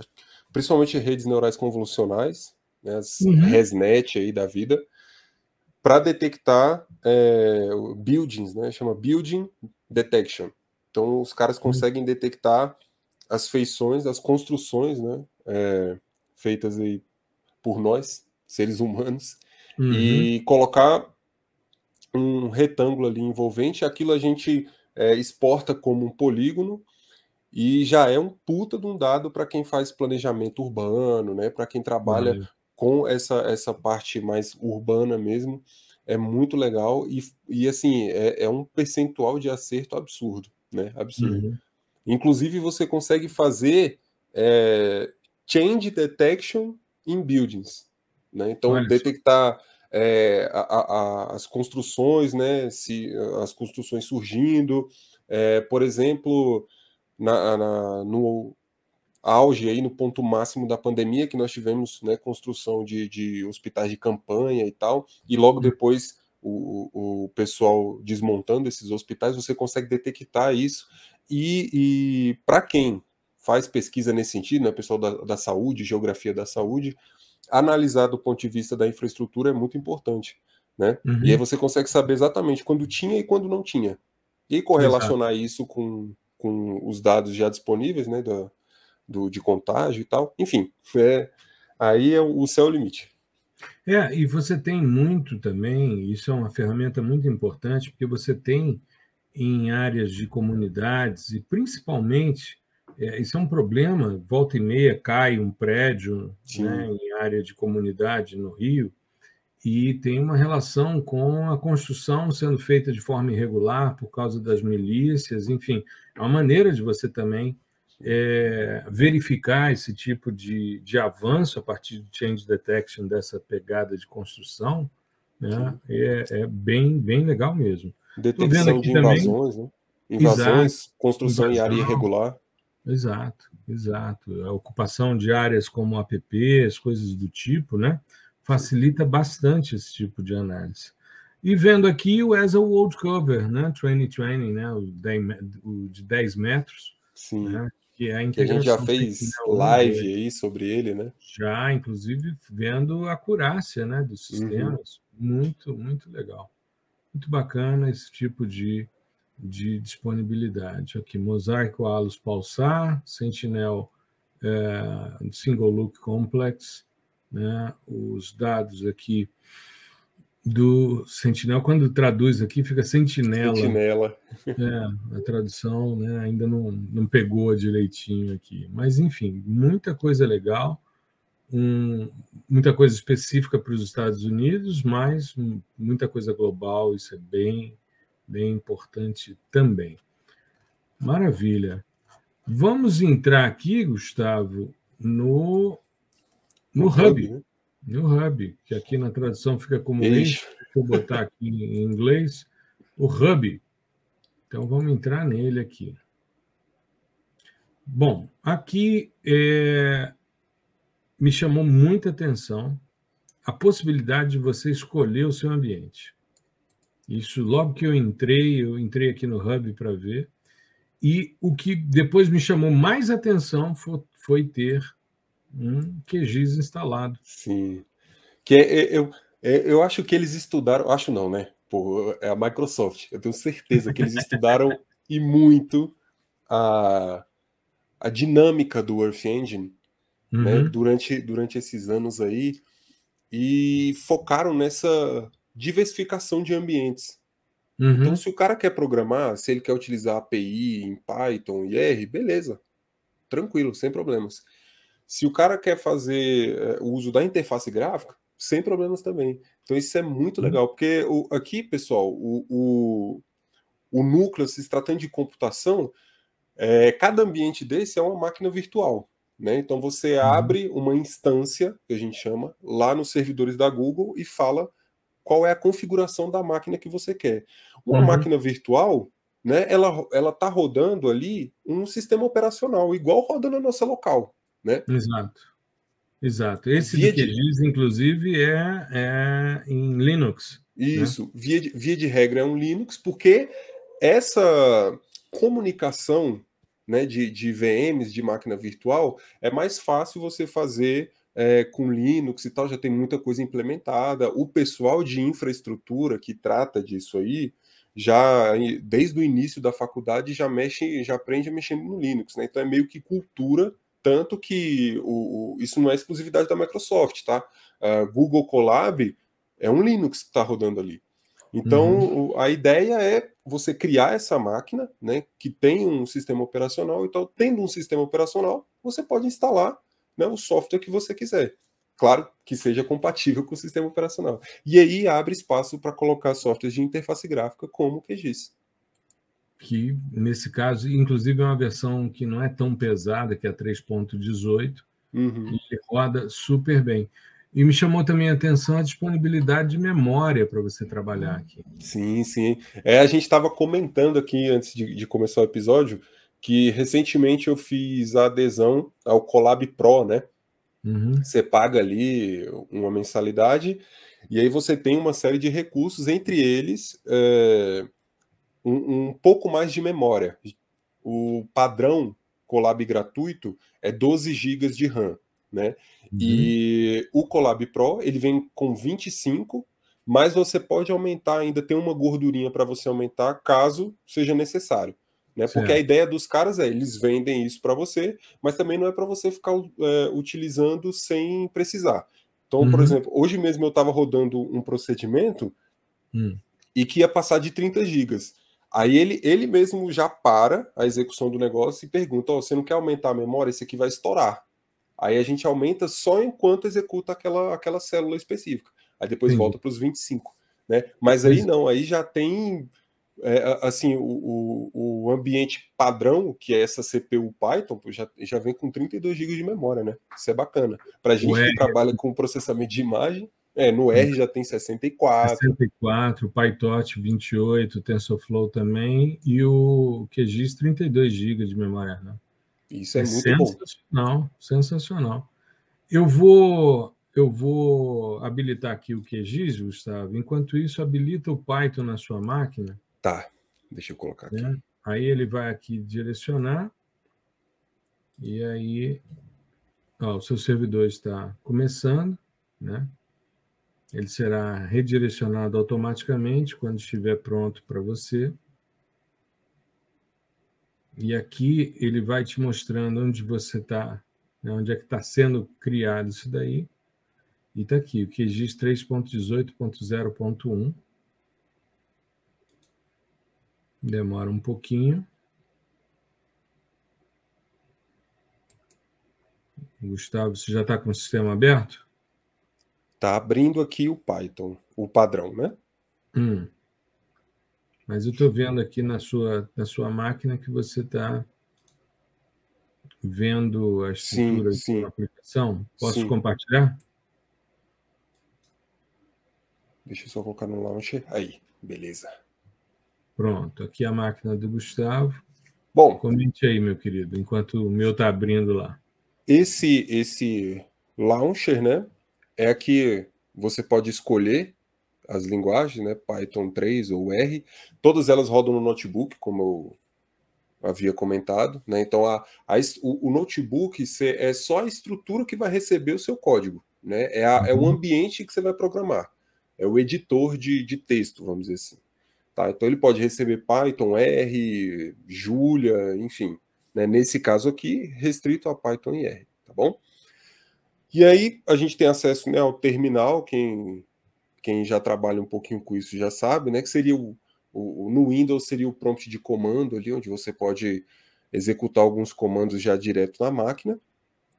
principalmente redes neurais convolucionais, né, as uhum. ResNet aí da vida, para detectar é, buildings, né, chama Building Detection. Então, os caras uhum. conseguem uhum. detectar as feições, as construções, né, é, feitas aí por nós, seres humanos, uhum. e colocar um retângulo ali envolvente, aquilo a gente é, exporta como um polígono e já é um puta de um dado para quem faz planejamento urbano, né? Para quem trabalha. Com essa, essa parte mais urbana mesmo, é muito legal e, e assim é, é um percentual de acerto absurdo, né? Absurdo. Uhum. Inclusive você consegue fazer é, change detection in buildings. Né? Então, Olha detectar é, a, a, as construções, né? se as construções surgindo, é, por exemplo, na, na, no auge, aí, no ponto máximo da pandemia, que nós tivemos né, construção de, de hospitais de campanha e tal, e logo uhum. depois o, o pessoal desmontando esses hospitais, você consegue detectar isso. E, e para quem faz pesquisa nesse sentido, né, pessoal da, da saúde, geografia da saúde, analisar do ponto de vista da infraestrutura é muito importante, né? Uhum. E aí você consegue saber exatamente quando tinha e quando não tinha. E correlacionar Exato. isso com, com os dados já disponíveis, né, do, do, de contágio e tal. Enfim, é, aí é o céu limite.
É, e você tem muito também, isso é uma ferramenta muito importante, porque você tem em áreas de comunidades, e principalmente é, isso é um problema. Volta e meia cai um prédio né, em área de comunidade no Rio e tem uma relação com a construção sendo feita de forma irregular por causa das milícias. Enfim, é uma maneira de você também é, verificar esse tipo de, de avanço a partir do change detection dessa pegada de construção. Né, é, é, bem, bem legal mesmo.
Detecção de invasões, também, né? Invasões, exato, construção invasão, em área irregular.
Exato, exato. A ocupação de áreas como apps, coisas do tipo, né? Facilita bastante esse tipo de análise. E vendo aqui o ESA World Cover, né? Training Training, né? O, 10, o de 10 metros.
Sim. Né? Que, é a, que a gente já fez live aí sobre ele, né?
Já, inclusive, vendo a acurácia né, dos uhum. sistemas. Uhum. Muito, muito legal. Muito bacana esse tipo de, de disponibilidade. Aqui, Mosaico Alus Pulsar, Sentinel é, Single Look Complex, né? os dados aqui do Sentinel, quando traduz aqui, fica sentinela.
Sentinela.
É, a tradução né, ainda não, não pegou direitinho aqui. Mas, enfim, muita coisa legal, um, muita coisa específica para os Estados Unidos, mas muita coisa global, isso é bem, bem importante também. Maravilha. Vamos entrar aqui, Gustavo, no, no, no Hub. hub né? No Hub, que aqui na tradução fica como. Deixa eu botar aqui em inglês. O Hub. Então vamos entrar nele aqui. Bom, aqui é, me chamou muita atenção a possibilidade de você escolher o seu ambiente. Isso logo que eu entrei, eu entrei aqui no Hub para ver. E o que depois me chamou mais atenção foi, foi ter um QGIS instalado.
Sim. Que é, é, eu, é, eu acho que eles estudaram, acho não, né? Pô, é a Microsoft. Eu tenho certeza que eles estudaram e muito a, a dinâmica do Earth Engine né, uhum. né, durante, durante esses anos aí e focaram nessa diversificação de ambientes. Então, uhum. Então, se o cara quer programar, se ele quer utilizar API em Python e R, beleza, tranquilo, sem problemas. Se o cara quer fazer é, o uso da interface gráfica, sem problemas também. Então isso é muito uhum. legal, porque o, aqui, pessoal, o, o, o, núcleo, se tratando de computação, é, cada ambiente desse é uma máquina virtual. Né? Então você uhum. abre uma instância, que a gente chama, lá nos servidores da Google e fala qual é a configuração da máquina que você quer. Uma uhum. máquina virtual, né, ela está rodando ali um sistema operacional, igual roda na nossa local. Né?
Exato. Exato. Esse via de... inclusive, é, é em Linux.
Né? Isso, né? via, de, via de regra é um Linux, porque essa comunicação né, de, de VMs, de máquina virtual, é mais fácil você fazer é, com Linux e tal, já tem muita coisa implementada. O pessoal de infraestrutura que trata disso aí, já desde o início da faculdade já mexe, já aprende a mexer no Linux, né? Então é meio que cultura tanto que o, o, isso não é exclusividade da Microsoft, tá? Uh, Google Colab é um Linux que está rodando ali. Então, uhum. o, a ideia é você criar essa máquina, né, que tem um sistema operacional. Então, tendo um sistema operacional, você pode instalar né, o software que você quiser. Claro que seja compatível com o sistema operacional. E aí abre espaço para colocar softwares de interface gráfica como o QGIS
que nesse caso, inclusive, é uma versão que não é tão pesada, que é a 3.18, uhum. e roda super bem. E me chamou também a atenção a disponibilidade de memória para você trabalhar aqui.
Sim, sim. É, a gente estava comentando aqui antes de, de, começar o episódio que recentemente eu fiz a adesão ao Colab Pro, né? Uhum. Você paga ali uma mensalidade e aí você tem uma série de recursos, entre eles é, um, um pouco mais de memória. O padrão Colab gratuito é 12 GB de RAM, né? Uhum. E o Colab Pro, ele vem com 25, mas você pode aumentar ainda, tem uma gordurinha para você aumentar caso seja necessário. Né? Porque a ideia dos caras é, eles vendem isso para você, mas também não é para você ficar é, utilizando sem precisar. Então, uhum. por exemplo, hoje mesmo eu estava rodando um procedimento uhum. e que ia passar de 30 gigas. Aí ele, ele mesmo já para a execução do negócio e pergunta: oh, você não quer aumentar a memória? Esse aqui vai estourar. Aí a gente aumenta só enquanto executa aquela, aquela célula específica. Aí depois Sim. volta para os 25. Né? Mas aí não, aí já tem é, assim o, o, o, ambiente padrão, que é essa CPU Python, já, já vem com 32 GB de memória, né? Isso é bacana. Para gente Ué, que trabalha com processamento de imagem, é, no R já tem 64.
64, PyTorch 28, TensorFlow também, e o QGIS 32 GB de memória RAM.
Isso é, é muito sensacional,
bom. Sensacional. Eu vou, eu vou habilitar aqui o QGIS, Gustavo. Enquanto isso, habilita o Python na sua máquina.
Tá, deixa eu colocar aqui.
Né? Aí ele vai aqui direcionar. E aí, ó, o seu servidor está começando, né? Ele será redirecionado automaticamente quando estiver pronto para você. E aqui ele vai te mostrando onde você está, né, onde é que está sendo criado isso daí. E está aqui, o QGIS 3.18.0.1. Demora um pouquinho. Gustavo, você já está com o sistema aberto?
Está abrindo aqui o Python, o padrão, né?
Hum. Mas eu estou vendo aqui na sua, na sua máquina que você está vendo a estrutura
sim, sim.
da aplicação. Posso sim. compartilhar?
Deixa eu só colocar no launcher. Aí, beleza.
Pronto, aqui a máquina do Gustavo.
Bom,
comente aí, meu querido, enquanto o meu está abrindo lá.
Esse esse launcher, né, é que você pode escolher as linguagens, né, Python 3 ou R, todas elas rodam no notebook, como eu havia comentado, né? Então a, a o, o, notebook é só a estrutura que vai receber o seu código, né? É, a, é o uhum. ambiente que você vai programar, é o editor de, de texto, vamos dizer assim. Tá? Então ele pode receber Python, R, Julia, enfim. Né? Nesse caso aqui, restrito a Python e R, tá bom? E aí a gente tem acesso né, ao terminal, quem quem já trabalha um pouquinho com isso já sabe, né? Que seria o, o, no Windows seria o prompt de comando ali, onde você pode executar alguns comandos já direto na máquina,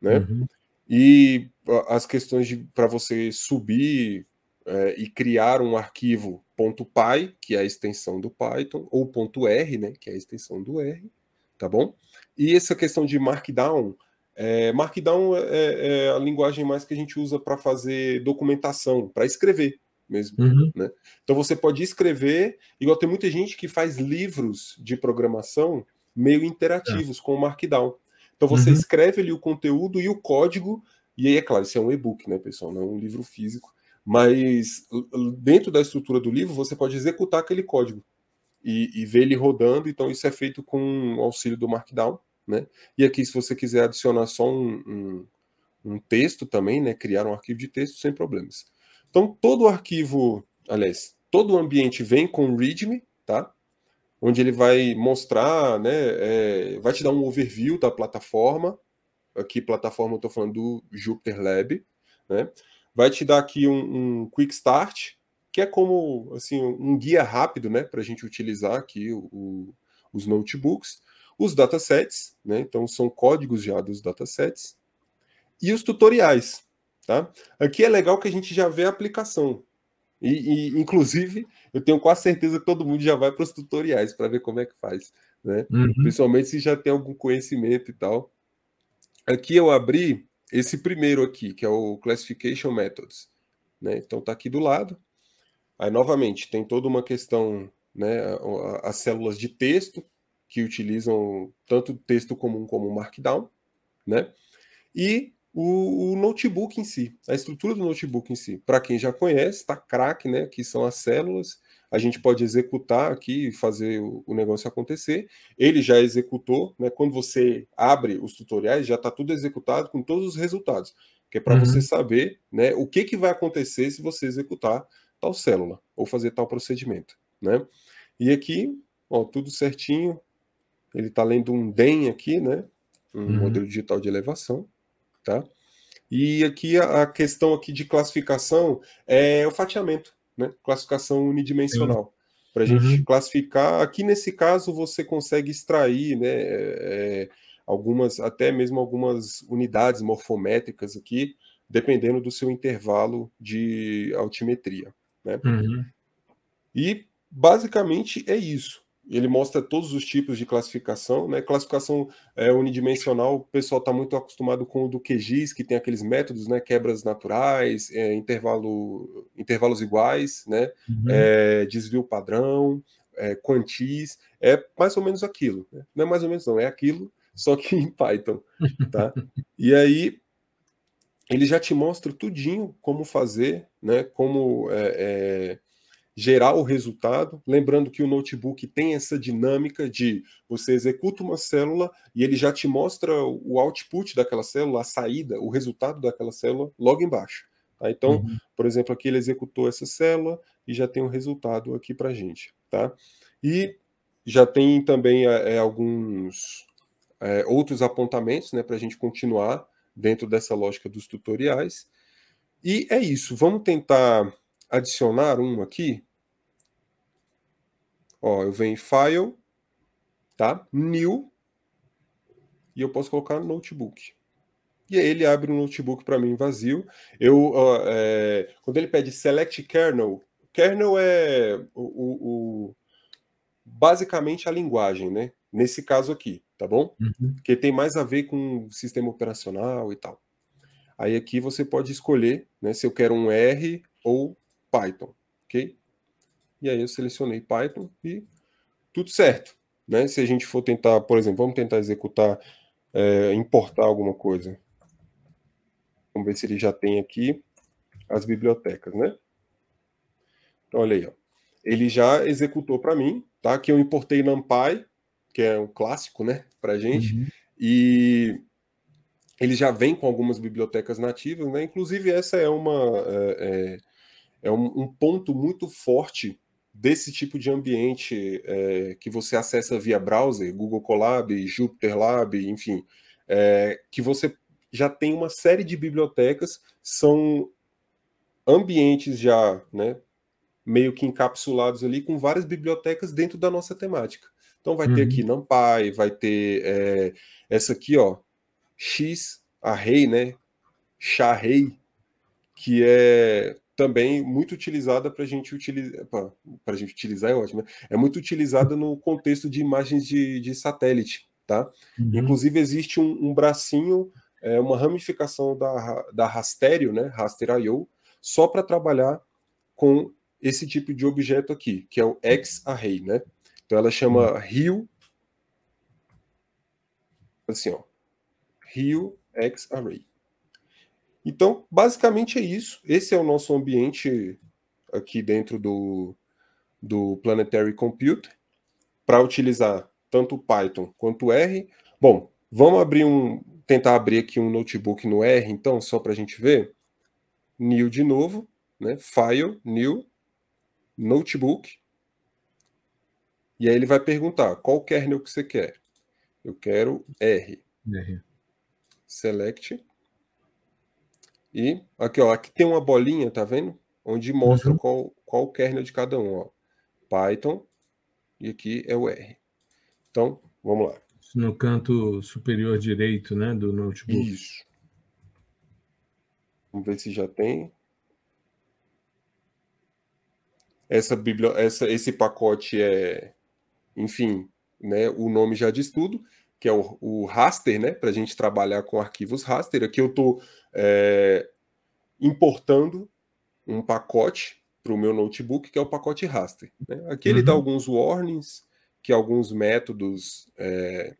né? Uhum. E as questões para você subir é, e criar um arquivo .py, que é a extensão do Python, ou .r, né? Que é a extensão do R, tá bom? E essa questão de Markdown, é, Markdown é, é, a linguagem mais que a gente usa para fazer documentação, para escrever, mesmo. Uhum. Né? Então você pode escrever, igual tem muita gente que faz livros de programação meio interativos é. com o Markdown. Então você uhum. escreve ali o conteúdo e o código, e aí é claro, isso é um e-book, né, pessoal? Não é um livro físico. Mas dentro da estrutura do livro, você pode executar aquele código e, e ver ele rodando. Então, isso é feito com o auxílio do Markdown. Né? E aqui, se você quiser adicionar só um, um, um texto também, né, criar um arquivo de texto sem problemas. Então, todo o arquivo, aliás, todo o ambiente vem com README, tá? Onde ele vai mostrar, né, é, vai te dar um overview da plataforma. Aqui, plataforma, eu estou falando do Jupyter Lab, né? Vai te dar aqui um, um Quick Start, que é como assim um guia rápido, né, para a gente utilizar aqui o, o, os notebooks, os datasets, né? Então são códigos já dos datasets e os tutoriais. Tá? Aqui é legal que a gente já vê a aplicação. E, e inclusive, eu tenho quase certeza que todo mundo já vai para os tutoriais para ver como é que faz. Né? Uhum. Principalmente se já tem algum conhecimento e tal. Aqui eu abri esse primeiro aqui, que é o Classification Methods. Né? Então está aqui do lado. Aí, novamente, tem toda uma questão, né, as células de texto, que utilizam tanto texto comum como Markdown, né? E o, o, notebook em si, a estrutura do notebook em si. Para quem já conhece, está crack, né? Que são as células. A gente pode executar aqui e fazer o, o, negócio acontecer. Ele já executou, né? Quando você abre os tutoriais, já está tudo executado com todos os resultados, que é para uhum. você saber, né? O que, que vai acontecer se você executar tal célula ou fazer tal procedimento, né? E aqui, ó, tudo certinho. Ele está lendo um DEM aqui, né? Um uhum. modelo digital de elevação tá? E aqui a, questão aqui de classificação é o fatiamento, né? Classificação unidimensional. Para a gente uhum. classificar, aqui nesse caso você consegue extrair, né? É, algumas, até mesmo algumas unidades morfométricas aqui, dependendo do seu intervalo de altimetria, né? Uhum. E basicamente é isso ele mostra todos os tipos de classificação, né? Classificação é, unidimensional, o pessoal está muito acostumado com o do QGIS, que tem aqueles métodos, né? Quebras naturais, é, intervalo, intervalos iguais, né? Uhum. É, desvio padrão, é, quantis, é mais ou menos aquilo. Né? Não é mais ou menos, não, é aquilo, só que em Python, tá? e aí ele já te mostra tudinho como fazer, né? Como é, é gerar o resultado. Lembrando que o notebook tem essa dinâmica de você executa uma célula e ele já te mostra o output daquela célula, a saída, o resultado daquela célula logo embaixo. Tá? Então, uhum. por exemplo, aqui ele executou essa célula e já tem um resultado aqui para gente. Tá? E já tem também é, alguns é, outros apontamentos né, para a gente continuar dentro dessa lógica dos tutoriais. E é isso. Vamos tentar adicionar um aqui. Ó, eu venho em File, tá? New, e eu posso colocar no Notebook. E aí ele abre um notebook para mim vazio. Eu, é, quando ele pede Select Kernel, kernel é o, o, basicamente a linguagem, né? Nesse caso aqui, tá bom? Uhum. Que tem mais a ver com o sistema operacional e tal. Aí aqui você pode escolher né, se eu quero um R ou Python, ok? E aí eu selecionei Python e tudo certo. Né? Se a gente for tentar, por exemplo, vamos tentar executar, é, importar alguma coisa. Vamos ver se ele já tem aqui as bibliotecas, né? Então, olha aí, ó. ele já executou para mim, tá? Que eu importei NumPy, que é um clássico, né, para gente, uhum. e ele já vem com algumas bibliotecas nativas, né? Inclusive essa é uma é, é, é um, um, ponto muito forte desse tipo de ambiente é, que você acessa via browser, Google Colab, Jupyter Lab, enfim, é, que você já tem uma série de bibliotecas, são ambientes já, né, meio que encapsulados ali com várias bibliotecas dentro da nossa temática. Então vai uhum. ter aqui NumPy, vai ter é, essa aqui, ó, X Array, né, Charray, que é também muito utilizada para a gente utilizar, para gente utilizar é ótimo, né? é muito utilizada no contexto de imagens de, de satélite, tá? Uhum. Inclusive existe um, um bracinho, é, uma ramificação da, da Rasterio, né, Raster.io, só para trabalhar com esse tipo de objeto aqui, que é o X-Array, né? Então ela chama Rio, assim, ó, Rio X-Array. Então, basicamente é isso. Esse é o nosso ambiente aqui dentro do, do Planetary Computer para utilizar tanto Python quanto R. Bom, vamos abrir um, tentar abrir aqui um notebook no R, então, só para a gente ver. New de novo, né? File, New, Notebook. E aí ele vai perguntar qual kernel que você quer. Eu quero R. R. Select. E aqui, ó, aqui tem uma bolinha, tá vendo? Onde mostra uhum. qual, qual o kernel de cada um, ó. Python e aqui é o R. Então, vamos lá.
No canto superior direito, né, do notebook.
Isso. Vamos ver se já tem. Essa bibli... essa, esse pacote é, enfim, né, o nome já diz tudo, que é o, o raster, né, para a gente trabalhar com arquivos raster. Aqui eu estou é, importando um pacote para o meu notebook, que é o pacote raster. Né? Aqui ele dá uhum. alguns warnings, que alguns métodos é,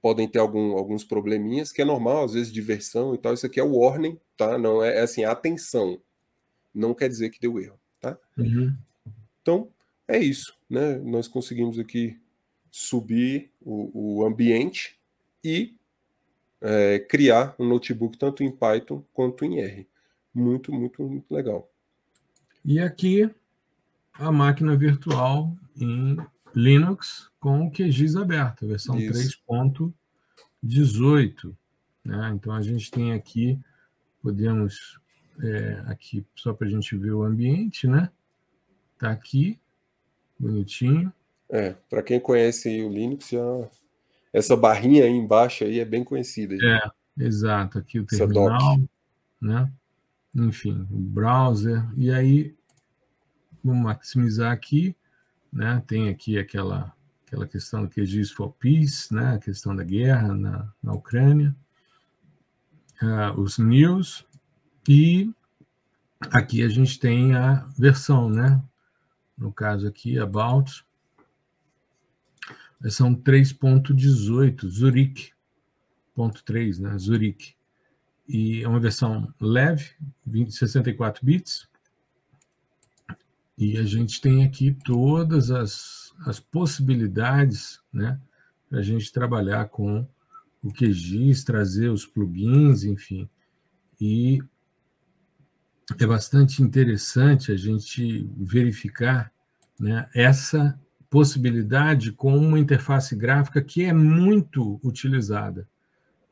podem ter algum, alguns probleminhas, que é normal, às vezes, de versão e tal. Isso aqui é o warning, tá? Não é, é assim, atenção. Não quer dizer que deu erro. Tá? Uhum. Então, é isso. Né? Nós conseguimos aqui subir o, o ambiente e é, criar um notebook tanto em Python quanto em R. Muito, muito, muito legal.
E aqui a máquina virtual em Linux com o QGIS aberto, versão 3.18. Né? Então a gente tem aqui, podemos é, aqui só para a gente ver o ambiente, né? Tá aqui, bonitinho.
É, para quem conhece o Linux, já... essa barrinha aí embaixo aí é bem conhecida.
Já. É, exato. Aqui o terminal, né? Enfim, o browser. E aí, vamos maximizar aqui, né? Tem aqui aquela aquela questão do QGIS for Peace, né? A questão da guerra na, na Ucrânia. Uh, os news, e aqui a gente tem a versão, né? No caso aqui, About, versão 3.18, Zurich, ponto 3, né? Zurich. E é uma versão leve, 20, 64 bits. E a gente tem aqui todas as, as possibilidades, né? Para a gente trabalhar com o QGIS, trazer os plugins, enfim. E é bastante interessante a gente verificar né, essa possibilidade com uma interface gráfica que é muito utilizada.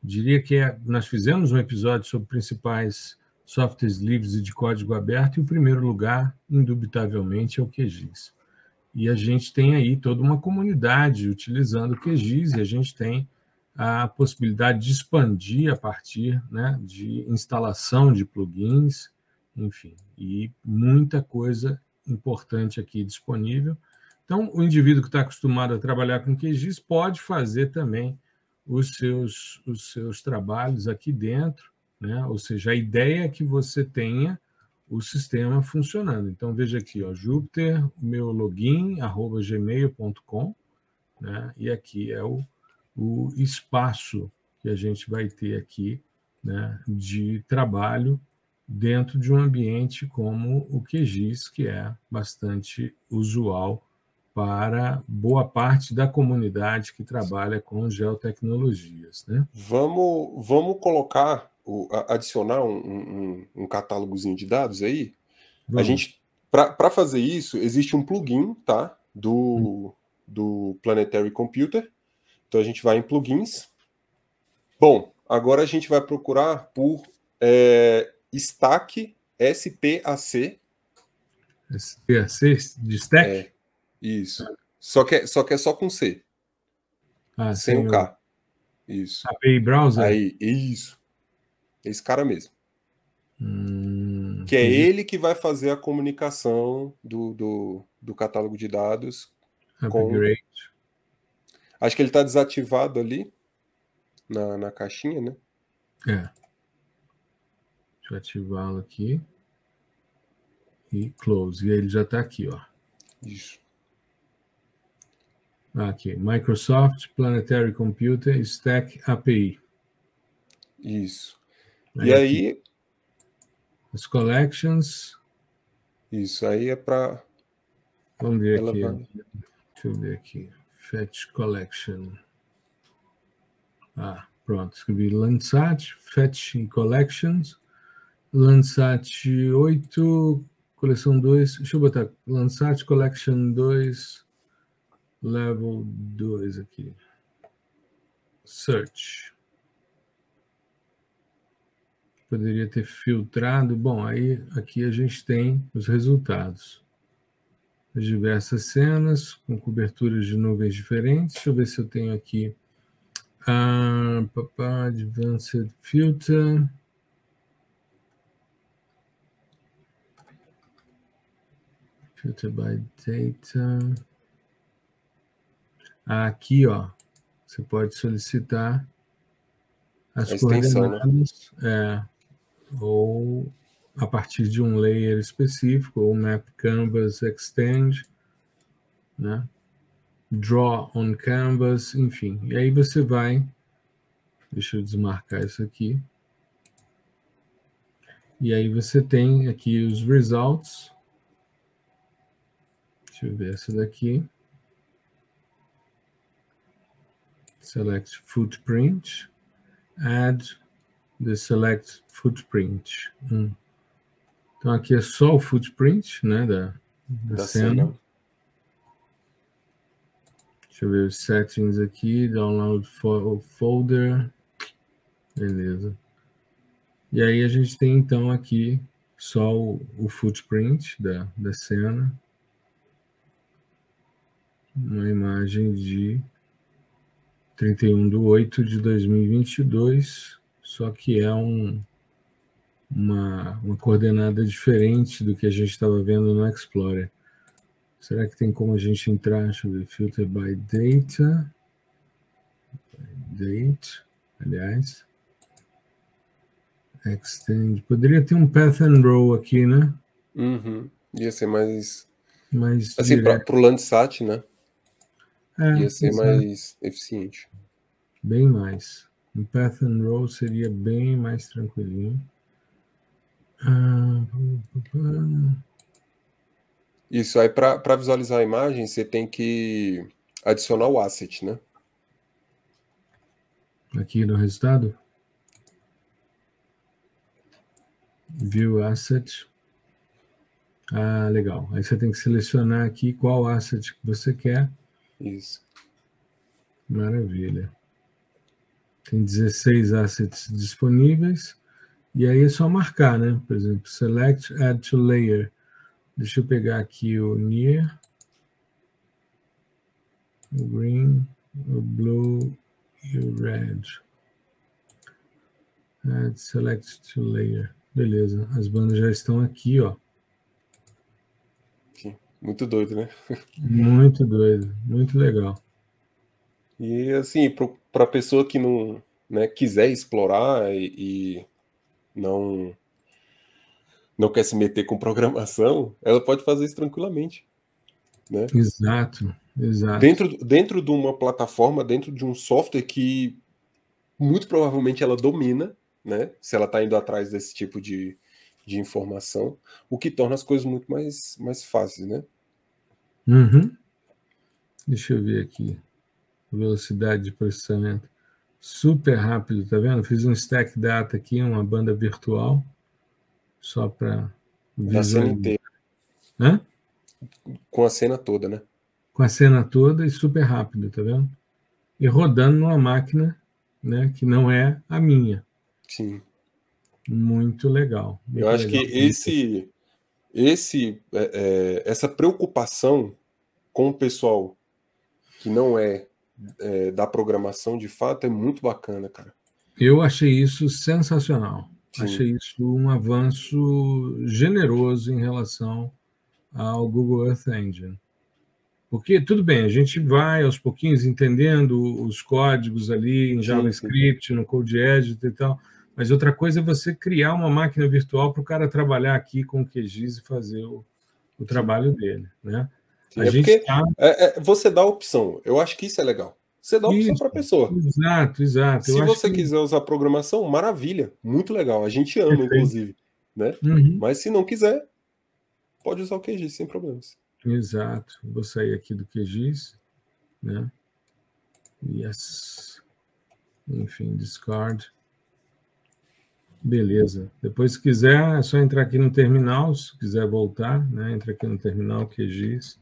Diria que é, nós fizemos um episódio sobre principais softwares livres e de código aberto, e o primeiro lugar, indubitavelmente, é o QGIS. E a gente tem aí toda uma comunidade utilizando o QGIS, e a gente tem a possibilidade de expandir a partir né, de instalação de plugins, enfim, e muita coisa importante aqui disponível. Então, o indivíduo que está acostumado a trabalhar com QGIS pode fazer também os seus, os seus trabalhos aqui dentro, né? ou seja, a ideia é que você tenha o sistema funcionando. Então, veja aqui, ó, Jupyter, meu login, arroba gmail.com, né? e aqui é o, o espaço que a gente vai ter aqui né, de trabalho dentro de um ambiente como o QGIS, que é bastante usual para boa parte da comunidade que trabalha com geotecnologias. Né?
Vamos, vamos colocar, adicionar um, um, um catálogozinho de dados aí. Vamos. A gente, para fazer isso, existe um plugin, tá, do, do Planetary Computer. Então a gente vai em plugins. Bom, agora a gente vai procurar por é, Stack SPAC.
SPAC de stack?
É, isso. Só que, é, só que é só com C. Ah, sem o K. Isso.
API Browser?
Aí, isso. Esse cara mesmo. Hum, que é ele que vai fazer a comunicação do, do, do catálogo de dados. Com... Acho que ele está desativado ali na, na caixinha, né?
É. Deixa eu ativá-lo aqui. E close. E ele já está aqui, ó.
Isso.
Aqui, Microsoft Planetary Computer Stack API.
Isso. Aí, e aí. Aqui,
as collections.
Isso aí é para.
Vamos ver aqui. Vai... Deixa eu ver aqui. Fetch Collection. Ah, pronto. Escrevi Landsat, Fetch Collections. Landsat 8, coleção 2. Deixa eu botar Landsat Collection 2, level 2 aqui. Search. Poderia ter filtrado. Bom, aí aqui a gente tem os resultados. As diversas cenas com coberturas de nuvens diferentes. Deixa eu ver se eu tenho aqui. Ah, Advanced Filter. Filter by data. Aqui, ó, você pode solicitar as a né? coordenadas, né? é, ou a partir de um layer específico, ou Map Canvas Extend, né? Draw on Canvas, enfim. E aí você vai, deixa eu desmarcar isso aqui. E aí você tem aqui os results, Deixa eu ver essa daqui. Select footprint. Add the select footprint. Hum. Então aqui é só o footprint né, da, da, da cena. cena. Deixa eu ver os settings aqui. Download folder. Beleza. E aí a gente tem então aqui só o, o footprint da, da cena uma imagem de 31 de 8 de 2022, só que é um, uma, uma coordenada diferente do que a gente estava vendo no Explorer. Será que tem como a gente entrar? Deixa eu ver, filter by data. Date, aliás. Extend. Poderia ter um path and row aqui, né?
Uhum. Ia ser mais.
mais
assim, para o Landsat, né? É, Ia ser mais eficiente.
Bem mais. Um path and roll seria bem mais tranquilinho. Ah,
Isso, aí para visualizar a imagem, você tem que adicionar o asset, né?
Aqui no resultado? View asset. Ah, legal. Aí você tem que selecionar aqui qual asset que você quer.
Isso.
Maravilha. Tem 16 assets disponíveis. E aí é só marcar, né? Por exemplo, select add to layer. Deixa eu pegar aqui o near, o green, o blue e o red. Add select to layer. Beleza, as bandas já estão aqui, ó.
Muito doido, né?
Muito doido, muito legal.
E assim, para a pessoa que não né, quiser explorar e, e, não não quer se meter com programação, ela pode fazer isso tranquilamente. Né?
Exato, exato.
Dentro, dentro de uma plataforma, dentro de um software que muito provavelmente ela domina, né? Se ela está indo atrás desse tipo de, de informação, o que torna as coisas muito mais, mais fáceis, né?
Uhum. Deixa eu ver aqui. Velocidade de processamento. Super rápido, tá vendo? Fiz um stack data aqui, uma banda virtual, só para
inteira.
Hã?
Com a cena toda, né?
Com a cena toda e super rápido, tá vendo? E rodando numa máquina né, que não é a minha.
Sim.
Muito legal. Muito
Eu acho
legal.
que esse, esse, é, é, essa preocupação com o pessoal que não é, é, da programação de fato é muito bacana, cara.
Eu achei isso sensacional.
Sim.
Achei isso um avanço generoso em relação ao Google Earth Engine. Porque, tudo bem, a gente vai aos pouquinhos entendendo os códigos ali em JavaScript, no Code Editor e tal, mas outra coisa é você criar uma máquina virtual para o cara trabalhar aqui com o QGIS e fazer o, o trabalho dele. Né?
Sim,
A
é
gente tá-
é, é, você dá a opção. Eu acho que isso é legal. Você dá a opção para a pessoa.
Exato, exato. Eu
Se
acho
você
que-
quiser usar programação, maravilha, muito legal. A gente ama, inclusive. Né?
Uhum.
Mas se não quiser, pode usar o QGIS sem problemas.
Exato. Vou sair aqui do QGIS, né? Yes. Enfim, discard. Beleza. Depois, se quiser, é só entrar aqui no terminal. Se quiser voltar, né? Entra aqui no terminal QGIS.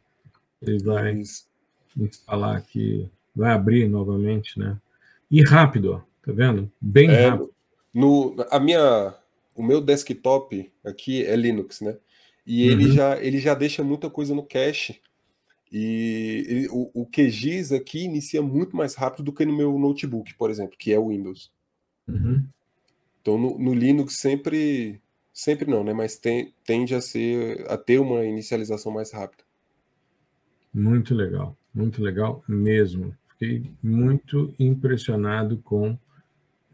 Ele vai instalar aqui, vai abrir novamente, né? E rápido, ó. Tá vendo? Bem
É,
rápido.
no, a minha, o meu desktop aqui é Linux, né? E ele
Uhum.
já ele já deixa muita coisa no cache. E ele- o, o QGIS aqui inicia muito mais rápido do que no meu notebook, por exemplo, que é o Windows.
Uhum.
Então no, no Linux sempre sempre não, né? Mas tem, tende a ser a ter uma inicialização mais rápida.
Muito legal, muito legal mesmo. Fiquei muito impressionado com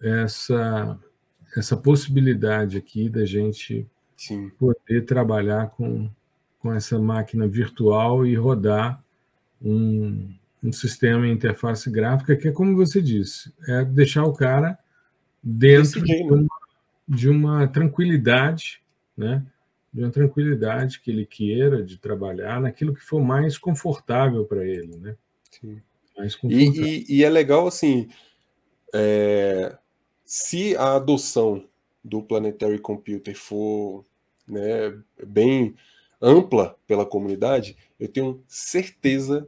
essa essa possibilidade aqui da gente
Sim,
poder trabalhar com, com essa máquina virtual e rodar um, um sistema em interface gráfica que é como você disse, é deixar o cara dentro de uma, de uma tranquilidade, né? De uma tranquilidade que ele queira de trabalhar naquilo que for mais confortável para ele, né?
sim.
Mais confortável.
E, e- e é legal assim, é, se a adoção do Planetary Computer for né, bem ampla pela comunidade, eu tenho certeza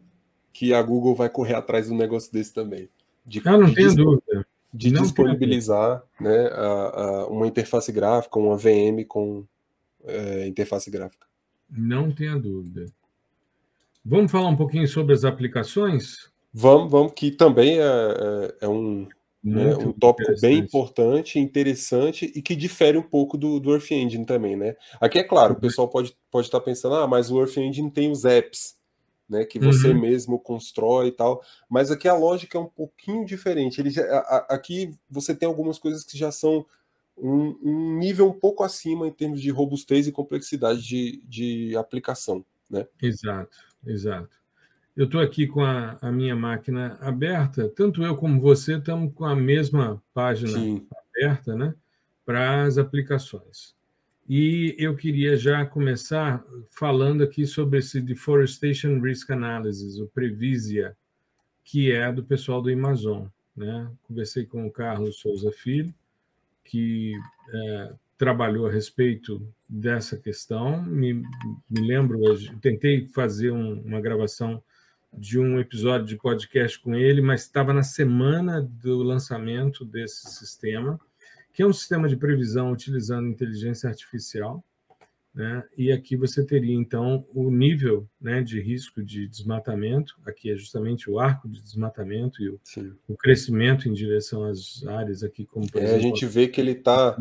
que a Google vai correr atrás de um negócio desse também. De,
Ah, não
de
tenho dúvida.
De
Não
disponibilizar né, a- a- uma interface gráfica, uma VM com é, interface gráfica.
Não tenha dúvida. Vamos falar um pouquinho sobre as aplicações?
Vamos, vamos, que também é, é- é um, né, um tópico bem importante, interessante e que difere um pouco do, do Earth Engine também, né? Aqui é claro, o
Uhum.
pessoal pode, pode estar pensando, ah, mas o Earth Engine tem os apps, né, que você
Uhum.
mesmo constrói e tal, mas aqui a lógica é um pouquinho diferente. Ele já- a- aqui você tem algumas coisas que já são um, um nível um pouco acima em termos de robustez e complexidade de, de aplicação, né?
Exato, exato. Eu estou aqui com a, a minha máquina aberta, tanto eu como você estamos com a mesma página
Sim,
aberta, né, para as aplicações. E eu queria já começar falando aqui sobre esse Deforestation Risk Analysis, o Previsia, que é do pessoal do Amazon. Né? Conversei com o Carlos Souza Filho, que está trabalhou a respeito dessa questão. Me, me lembro, tentei fazer um, uma gravação de um episódio de podcast com ele, mas estava na semana do lançamento desse sistema, que é um sistema de previsão utilizando inteligência artificial. Né? E aqui você teria, então, o nível né, de risco de desmatamento, aqui é justamente o arco de desmatamento e o, o crescimento em direção às áreas aqui, como
por é, exemplo, A gente vê que ele está.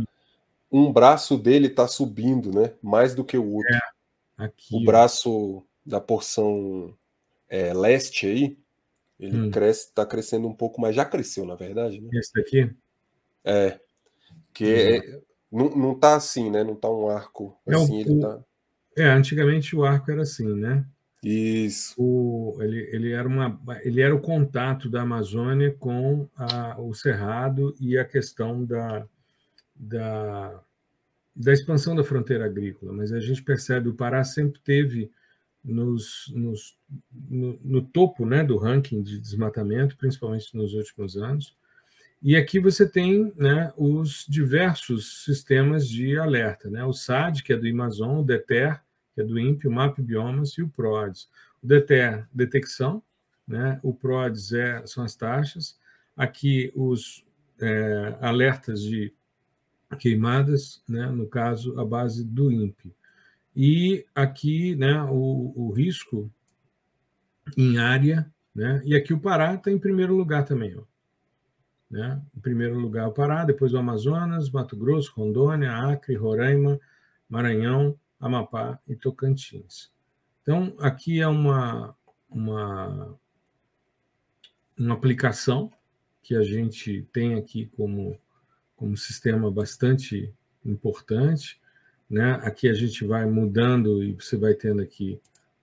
Um braço dele está subindo, né? Mais do que o outro. É, aqui, o braço da porção é, leste aí, ele hum. cresce, está crescendo um pouco, mas já cresceu, na verdade. Né?
Esse daqui?
É. Que é, não, não tá assim, né? Não tá um arco assim, é, ele tá...
É, antigamente o arco era assim, né?
Isso.
O, ele, ele, era uma, ele era o contato da Amazônia com a, o Cerrado e a questão da, da, da expansão da fronteira agrícola. Mas a gente percebe o Pará sempre teve nos, nos, no, no topo né, do ranking de desmatamento, principalmente nos últimos anos. E aqui você tem né, os diversos sistemas de alerta, né? o SAD, que é do Amazon, o DETER, que é do INPE, o MAP Biomas e o PRODES. O DETER, detecção, né? o PRODES é, são as taxas, aqui os é, alertas de queimadas, né? no caso, a base do INPE. E aqui né, o, o risco em área, né? e aqui o Pará está em primeiro lugar também. Ó. Né? Em primeiro lugar, o Pará, depois o Amazonas, Mato Grosso, Rondônia, Acre, Roraima, Maranhão, Amapá e Tocantins. Então, aqui é uma, uma, uma aplicação que a gente tem aqui como, como sistema bastante importante. Né? Aqui a gente vai mudando e você vai tendo aqui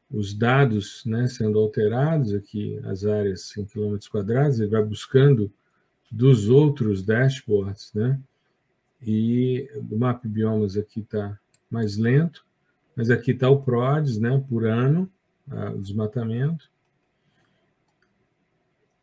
os dados né, sendo alterados, aqui as áreas em quilômetros quadrados, ele vai buscando dos outros dashboards, né? E o Map Biomas aqui está mais lento, mas aqui está o PRODES, né, por ano, o desmatamento.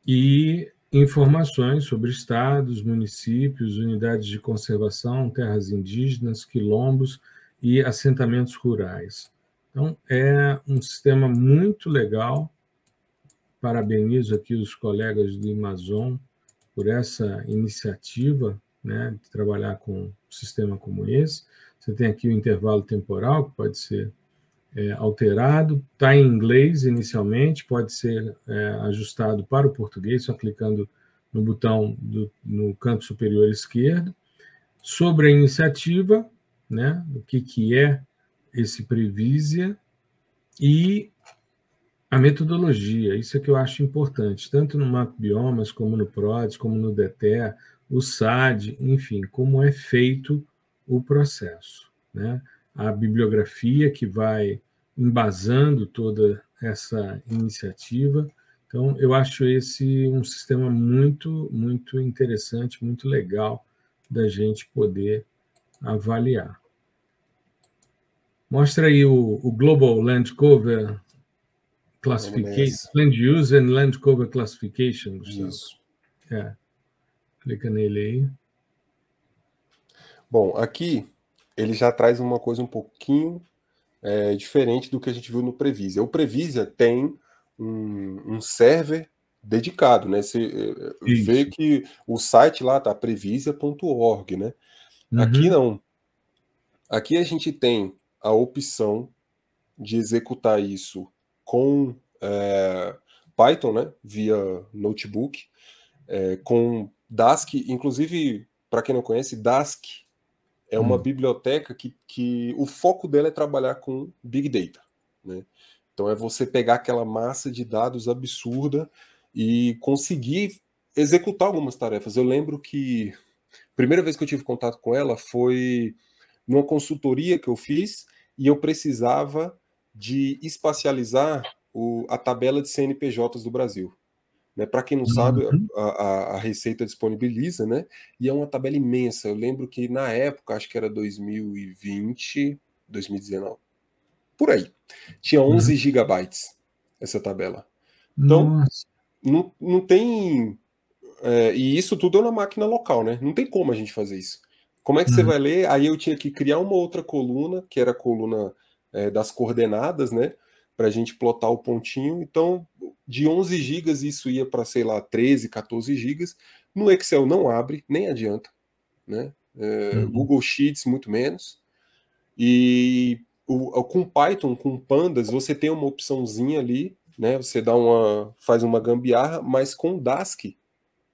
E informações sobre estados, municípios, unidades de conservação, terras indígenas, quilombos e assentamentos rurais. Então, é um sistema muito legal. Parabenizo aqui os colegas do Amazon por essa iniciativa né, de trabalhar com um sistema como esse. Você tem aqui o intervalo temporal, que pode ser é, alterado, está em inglês inicialmente, pode ser é, ajustado para o português, só clicando no botão do, no canto superior esquerdo. Sobre a iniciativa, né, o que, que é esse Previsia, e a metodologia, isso é que eu acho importante, tanto no Map Biomas, como no PRODES, como no DETER, o SAD, enfim, como é feito o processo. Né? A bibliografia que vai embasando toda essa iniciativa. Então, eu acho esse um sistema muito, muito interessante, muito legal da gente poder avaliar. Mostra aí o, o Global Land Cover Classification, Land Use and Land Cover Classification, Gustavo. Isso. É. Clica nele aí.
Bom, aqui ele já traz uma coisa um pouquinho é, diferente do que a gente viu no Previsia. O Previsia tem um, um server dedicado, né? Você é, Isso. vê que o site lá tá previsia.org, né? Uhum. Aqui não. Aqui a gente tem a opção de executar isso com é, Python, né, via notebook, é, com Dask, inclusive, para quem não conhece, Dask é uma hum. biblioteca que, que o foco dela é trabalhar com Big Data. Né? Então é você pegar aquela massa de dados absurda e conseguir executar algumas tarefas. Eu lembro que a primeira vez que eu tive contato com ela foi numa consultoria que eu fiz e eu precisava de espacializar o, a tabela de CNPJs do Brasil. Né? Para quem não sabe, uhum. a, a, a, Receita disponibiliza, né? E é uma tabela imensa. Eu lembro que na época, acho que era 2020, 2019, por aí, tinha 11 uhum. gigabytes essa tabela. Então, não, não tem. É, e isso tudo é na máquina local, né? Não tem como a gente fazer isso. Como é que uhum. você vai ler? Aí eu tinha que criar uma outra coluna, que era a coluna é, das coordenadas, né? Para a gente plotar o pontinho. Então, de 11 GB isso ia para, sei lá, 13, 14 GB. No Excel não abre, nem adianta. Né? É, uhum. Google Sheets, muito menos. E o, com Python, com Pandas, você tem uma opçãozinha ali, né? Você dá uma, faz uma gambiarra, mas com Dask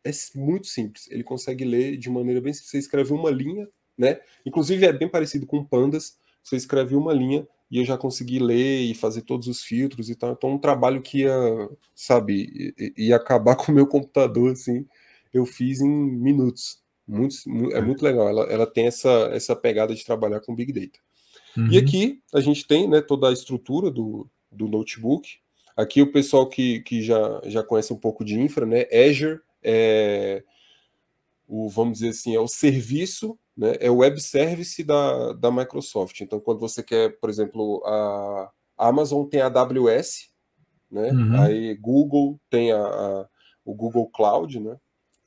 é muito simples. Ele consegue ler de maneira bem simples. Você escreve uma linha, né? Inclusive é bem parecido com Pandas. Você escreve uma linha e eu já consegui ler e fazer todos os filtros e tal. Então, um trabalho que ia, sabe, ia acabar com o meu computador, assim, eu fiz em minutos. Muito, é muito legal. Ela, ela tem essa, essa pegada de trabalhar com Big Data. Uhum. E aqui a gente tem né, toda a estrutura do, do notebook. Aqui o pessoal que, que já, já conhece um pouco de infra, né? Azure é o, vamos dizer assim, é o serviço, né? É o web service da, da Microsoft. Então, quando você quer, por exemplo, a Amazon tem a AWS, né? Uhum. Aí Google tem a, a, o Google Cloud, né?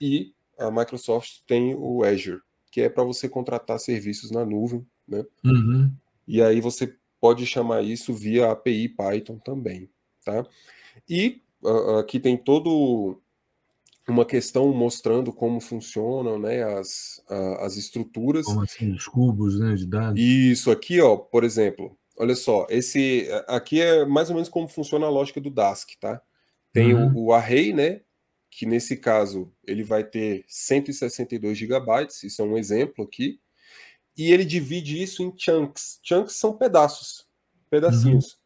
E a Microsoft tem o Azure, que é para você contratar serviços na nuvem, né? Uhum. E aí você pode chamar isso via API Python também, tá? E uh, aqui tem todo uma questão mostrando como funcionam né, as, uh, as estruturas.
Como assim, os cubos né, de dados.
Isso aqui, ó, por exemplo, olha só, esse aqui é mais ou menos como funciona a lógica do Dask, tá? Tem uhum. o, o, array, né? Que nesse caso ele vai ter 162 gigabytes, isso é um exemplo aqui e ele divide isso em chunks. Chunks são pedaços, pedacinhos. Uhum.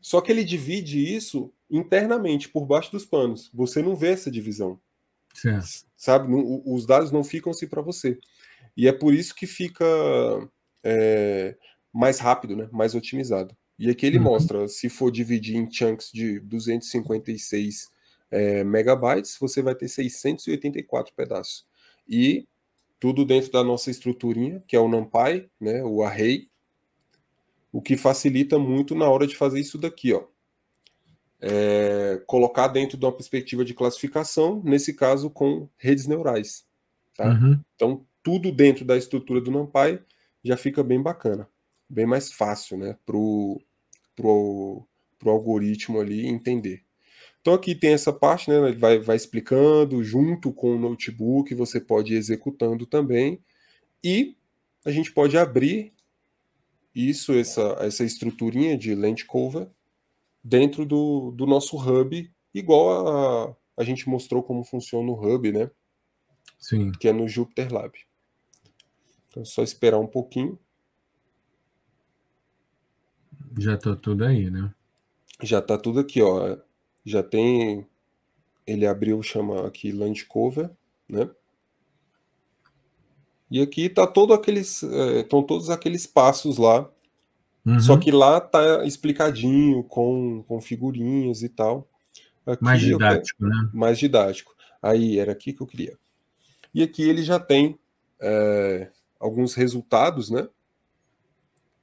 Só que ele divide isso internamente, por baixo dos panos. Você não vê essa divisão. Certo. Sabe? os dados não ficam assim para você. E é por isso que fica é, mais rápido, né? mais otimizado. E aqui ele uhum. mostra, se for dividir em chunks de 256 é, megabytes, você vai ter 684 pedaços. E tudo dentro da nossa estruturinha, que é o NumPy, né, o array, o que facilita muito na hora de fazer isso daqui, ó. É, colocar dentro de uma perspectiva de classificação, nesse caso com redes neurais. Tá? Uhum. Então, tudo dentro da estrutura do NumPy já fica bem bacana, bem mais fácil né, para o pro, pro algoritmo ali entender. Então aqui tem essa parte, né? Ele vai, vai explicando junto com o notebook, você pode ir executando também. E a gente pode abrir isso, essa, essa estruturinha de lente cover dentro do, do nosso hub, igual a, a gente mostrou como funciona o hub, né?
Sim.
Que é no Jupyter Lab. Então é só esperar um pouquinho.
Já tá tudo aí, né?
Já tá tudo aqui, ó já tem. Ele abriu, chama aqui Land Cover, né? E aqui tá todo aqueles. Estão é, todos aqueles passos lá. Uhum. Só que lá tá explicadinho, com, com figurinhas e tal.
Aqui mais didático, né?
Mais didático. Aí, era aqui que eu queria. E aqui ele já tem é, alguns resultados, né?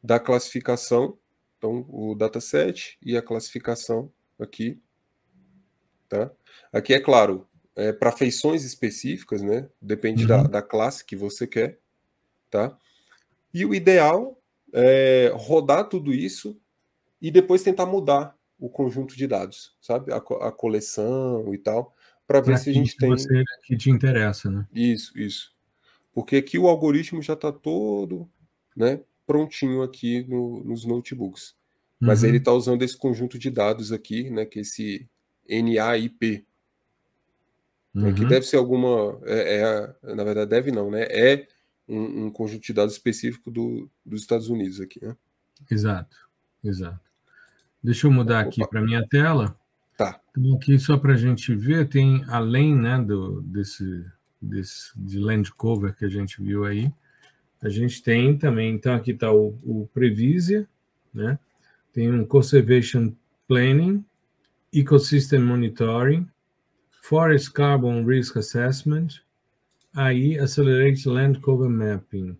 Da classificação. Então, o dataset e a classificação aqui. Tá? Aqui é claro, é, para feições específicas, né? Depende uhum. da, da classe que você quer, tá? E o ideal é rodar tudo isso e depois tentar mudar o conjunto de dados, sabe? A, a coleção e tal, para ver pra se a gente
que
tem.
Você, que te interessa, né?
Isso, isso. Porque aqui o algoritmo já está todo né, prontinho aqui no, nos notebooks. Mas uhum. ele está usando esse conjunto de dados aqui, né? Que é esse NAIP. Né, uhum. Que deve ser alguma. É, é, na verdade, deve não, né? É um, um conjunto de dados específico do, dos Estados Unidos aqui, né?
Exato, exato. Deixa eu mudar Opa. aqui para minha tela.
Tá.
Então, aqui só para a gente ver, tem além né, do, desse, desse de land cover que a gente viu aí, a gente tem também, então aqui está o, o Previsia, né? Tem um Conservation Planning, Ecosystem Monitoring, Forest Carbon Risk Assessment, aí Accelerate Land Cover Mapping.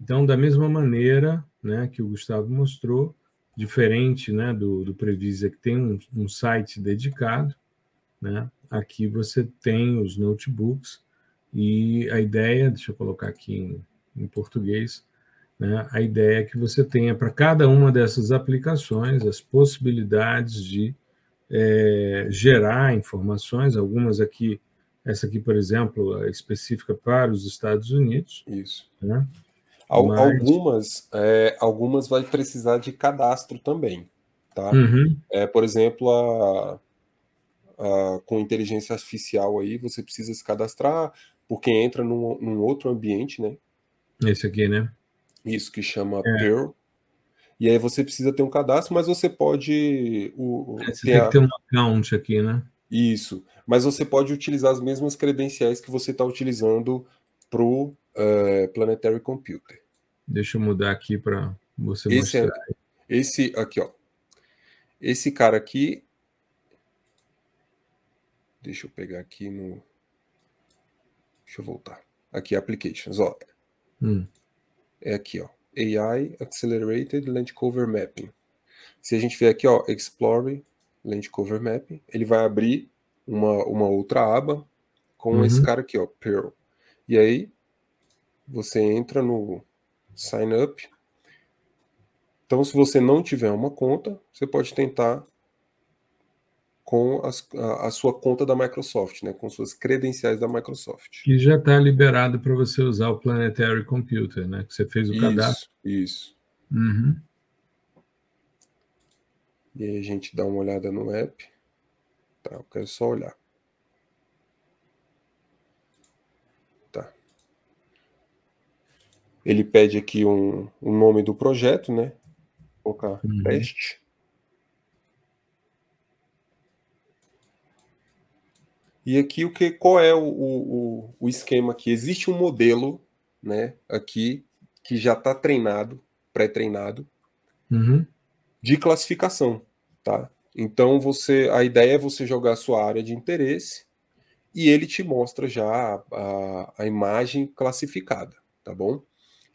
Então, da mesma maneira né, que o Gustavo mostrou, diferente né, do, do Previsa, que tem um, um site dedicado, né, aqui você tem os notebooks e a ideia, deixa eu colocar aqui em, em português, né, a ideia é que você tenha para cada uma dessas aplicações as possibilidades de é, gerar informações, algumas aqui, essa aqui, por exemplo, é específica para os Estados Unidos.
Isso. Né? Mas... Algumas, é, algumas vai precisar de cadastro também. Tá? Uhum. É, por exemplo, a, a, com inteligência artificial aí, você precisa se cadastrar, porque entra num, num outro ambiente, né?
Esse aqui, né?
Isso, que chama é. Pearl. E aí você precisa ter um cadastro, mas você pode. O,
é, você tem a... que ter um account aqui, né?
Isso. Mas você pode utilizar as mesmas credenciais que você está utilizando para o uh, eh, Planetary Computer.
Deixa eu mudar aqui para você
esse
mostrar.
É, esse aqui, ó. Esse cara aqui. Deixa eu pegar aqui no. Deixa eu voltar. Aqui, applications, ó. Hum. É aqui, ó. AI Accelerated Land Cover Mapping. Se a gente vier aqui, ó, Explore Land Cover Mapping, ele vai abrir uma, uma outra aba com uhum. esse cara aqui, ó, Pearl. E aí você entra no Sign Up. Então, se você não tiver uma conta, você pode tentar com as, a, a, sua conta da Microsoft, né, com suas credenciais da Microsoft.
Que já está liberado para você usar o Planetary Computer, né? Que você fez o
isso,
cadastro.
Isso.
Uhum.
E aí a gente dá uma olhada no app. Tá, eu quero só olhar. Tá. Ele pede aqui um, um nome do projeto, né? Vou colocar uhum. teste. E aqui o que, qual é o, o, o esquema aqui? Existe um modelo, né, aqui que já está treinado, pré-treinado,
uhum.
de classificação, tá? Então você, a ideia é você jogar a sua área de interesse e ele te mostra já a, a, imagem classificada, tá bom?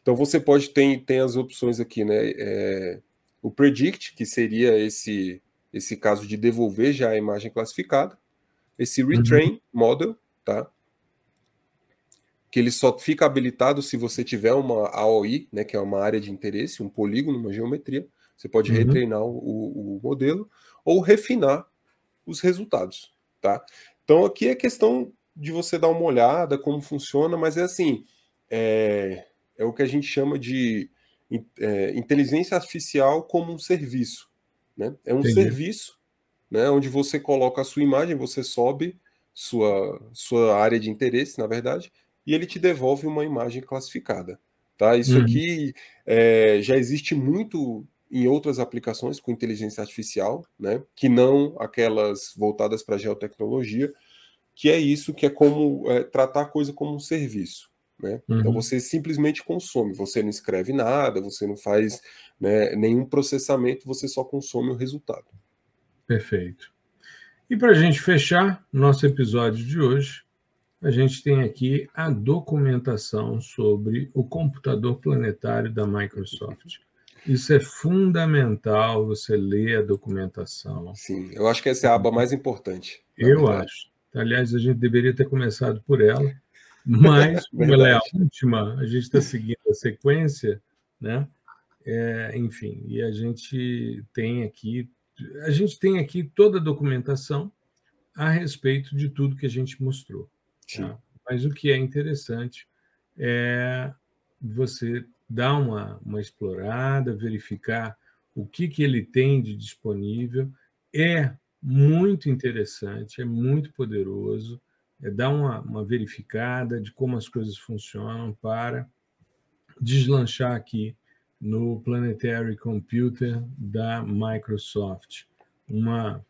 Então você pode ter tem as opções aqui, né? É, o predict, que seria esse esse caso de devolver já a imagem classificada esse retrain uhum. model, tá? Que ele só fica habilitado se você tiver uma AOI, né, que é uma área de interesse, um polígono, uma geometria. Você pode uhum. retreinar o, o, modelo ou refinar os resultados, tá? Então aqui é questão de você dar uma olhada como funciona, mas é assim, é, é o que a gente chama de é, inteligência artificial como um serviço, né? É um Entendi. serviço né, onde você coloca a sua imagem, você sobe sua, sua área de interesse, na verdade, e ele te devolve uma imagem classificada. Tá? Isso uhum. aqui é, já existe muito em outras aplicações com inteligência artificial, né, que não aquelas voltadas para geotecnologia, que é isso que é como é, tratar a coisa como um serviço. Né? Então, uhum. Então você simplesmente consome, você não escreve nada, você não faz né, nenhum processamento, você só consome o resultado.
Perfeito. E para a gente fechar nosso episódio de hoje, a gente tem aqui a documentação sobre o computador planetário da Microsoft. Isso é fundamental você ler a documentação.
Sim, eu acho que essa é a aba mais importante.
Eu verdade. acho. Aliás, a gente deveria ter começado por ela, mas como ela é a última, a gente está seguindo a sequência, né? É, enfim, e a gente tem aqui a gente tem aqui toda a documentação a respeito de tudo que a gente mostrou. Tá? Mas o que é interessante é você dar uma, uma explorada, verificar o que, que ele tem de disponível. É muito interessante, é muito poderoso, é dar uma, uma verificada de como as coisas funcionam para deslanchar aqui no Planetary Computer da Microsoft. Uma,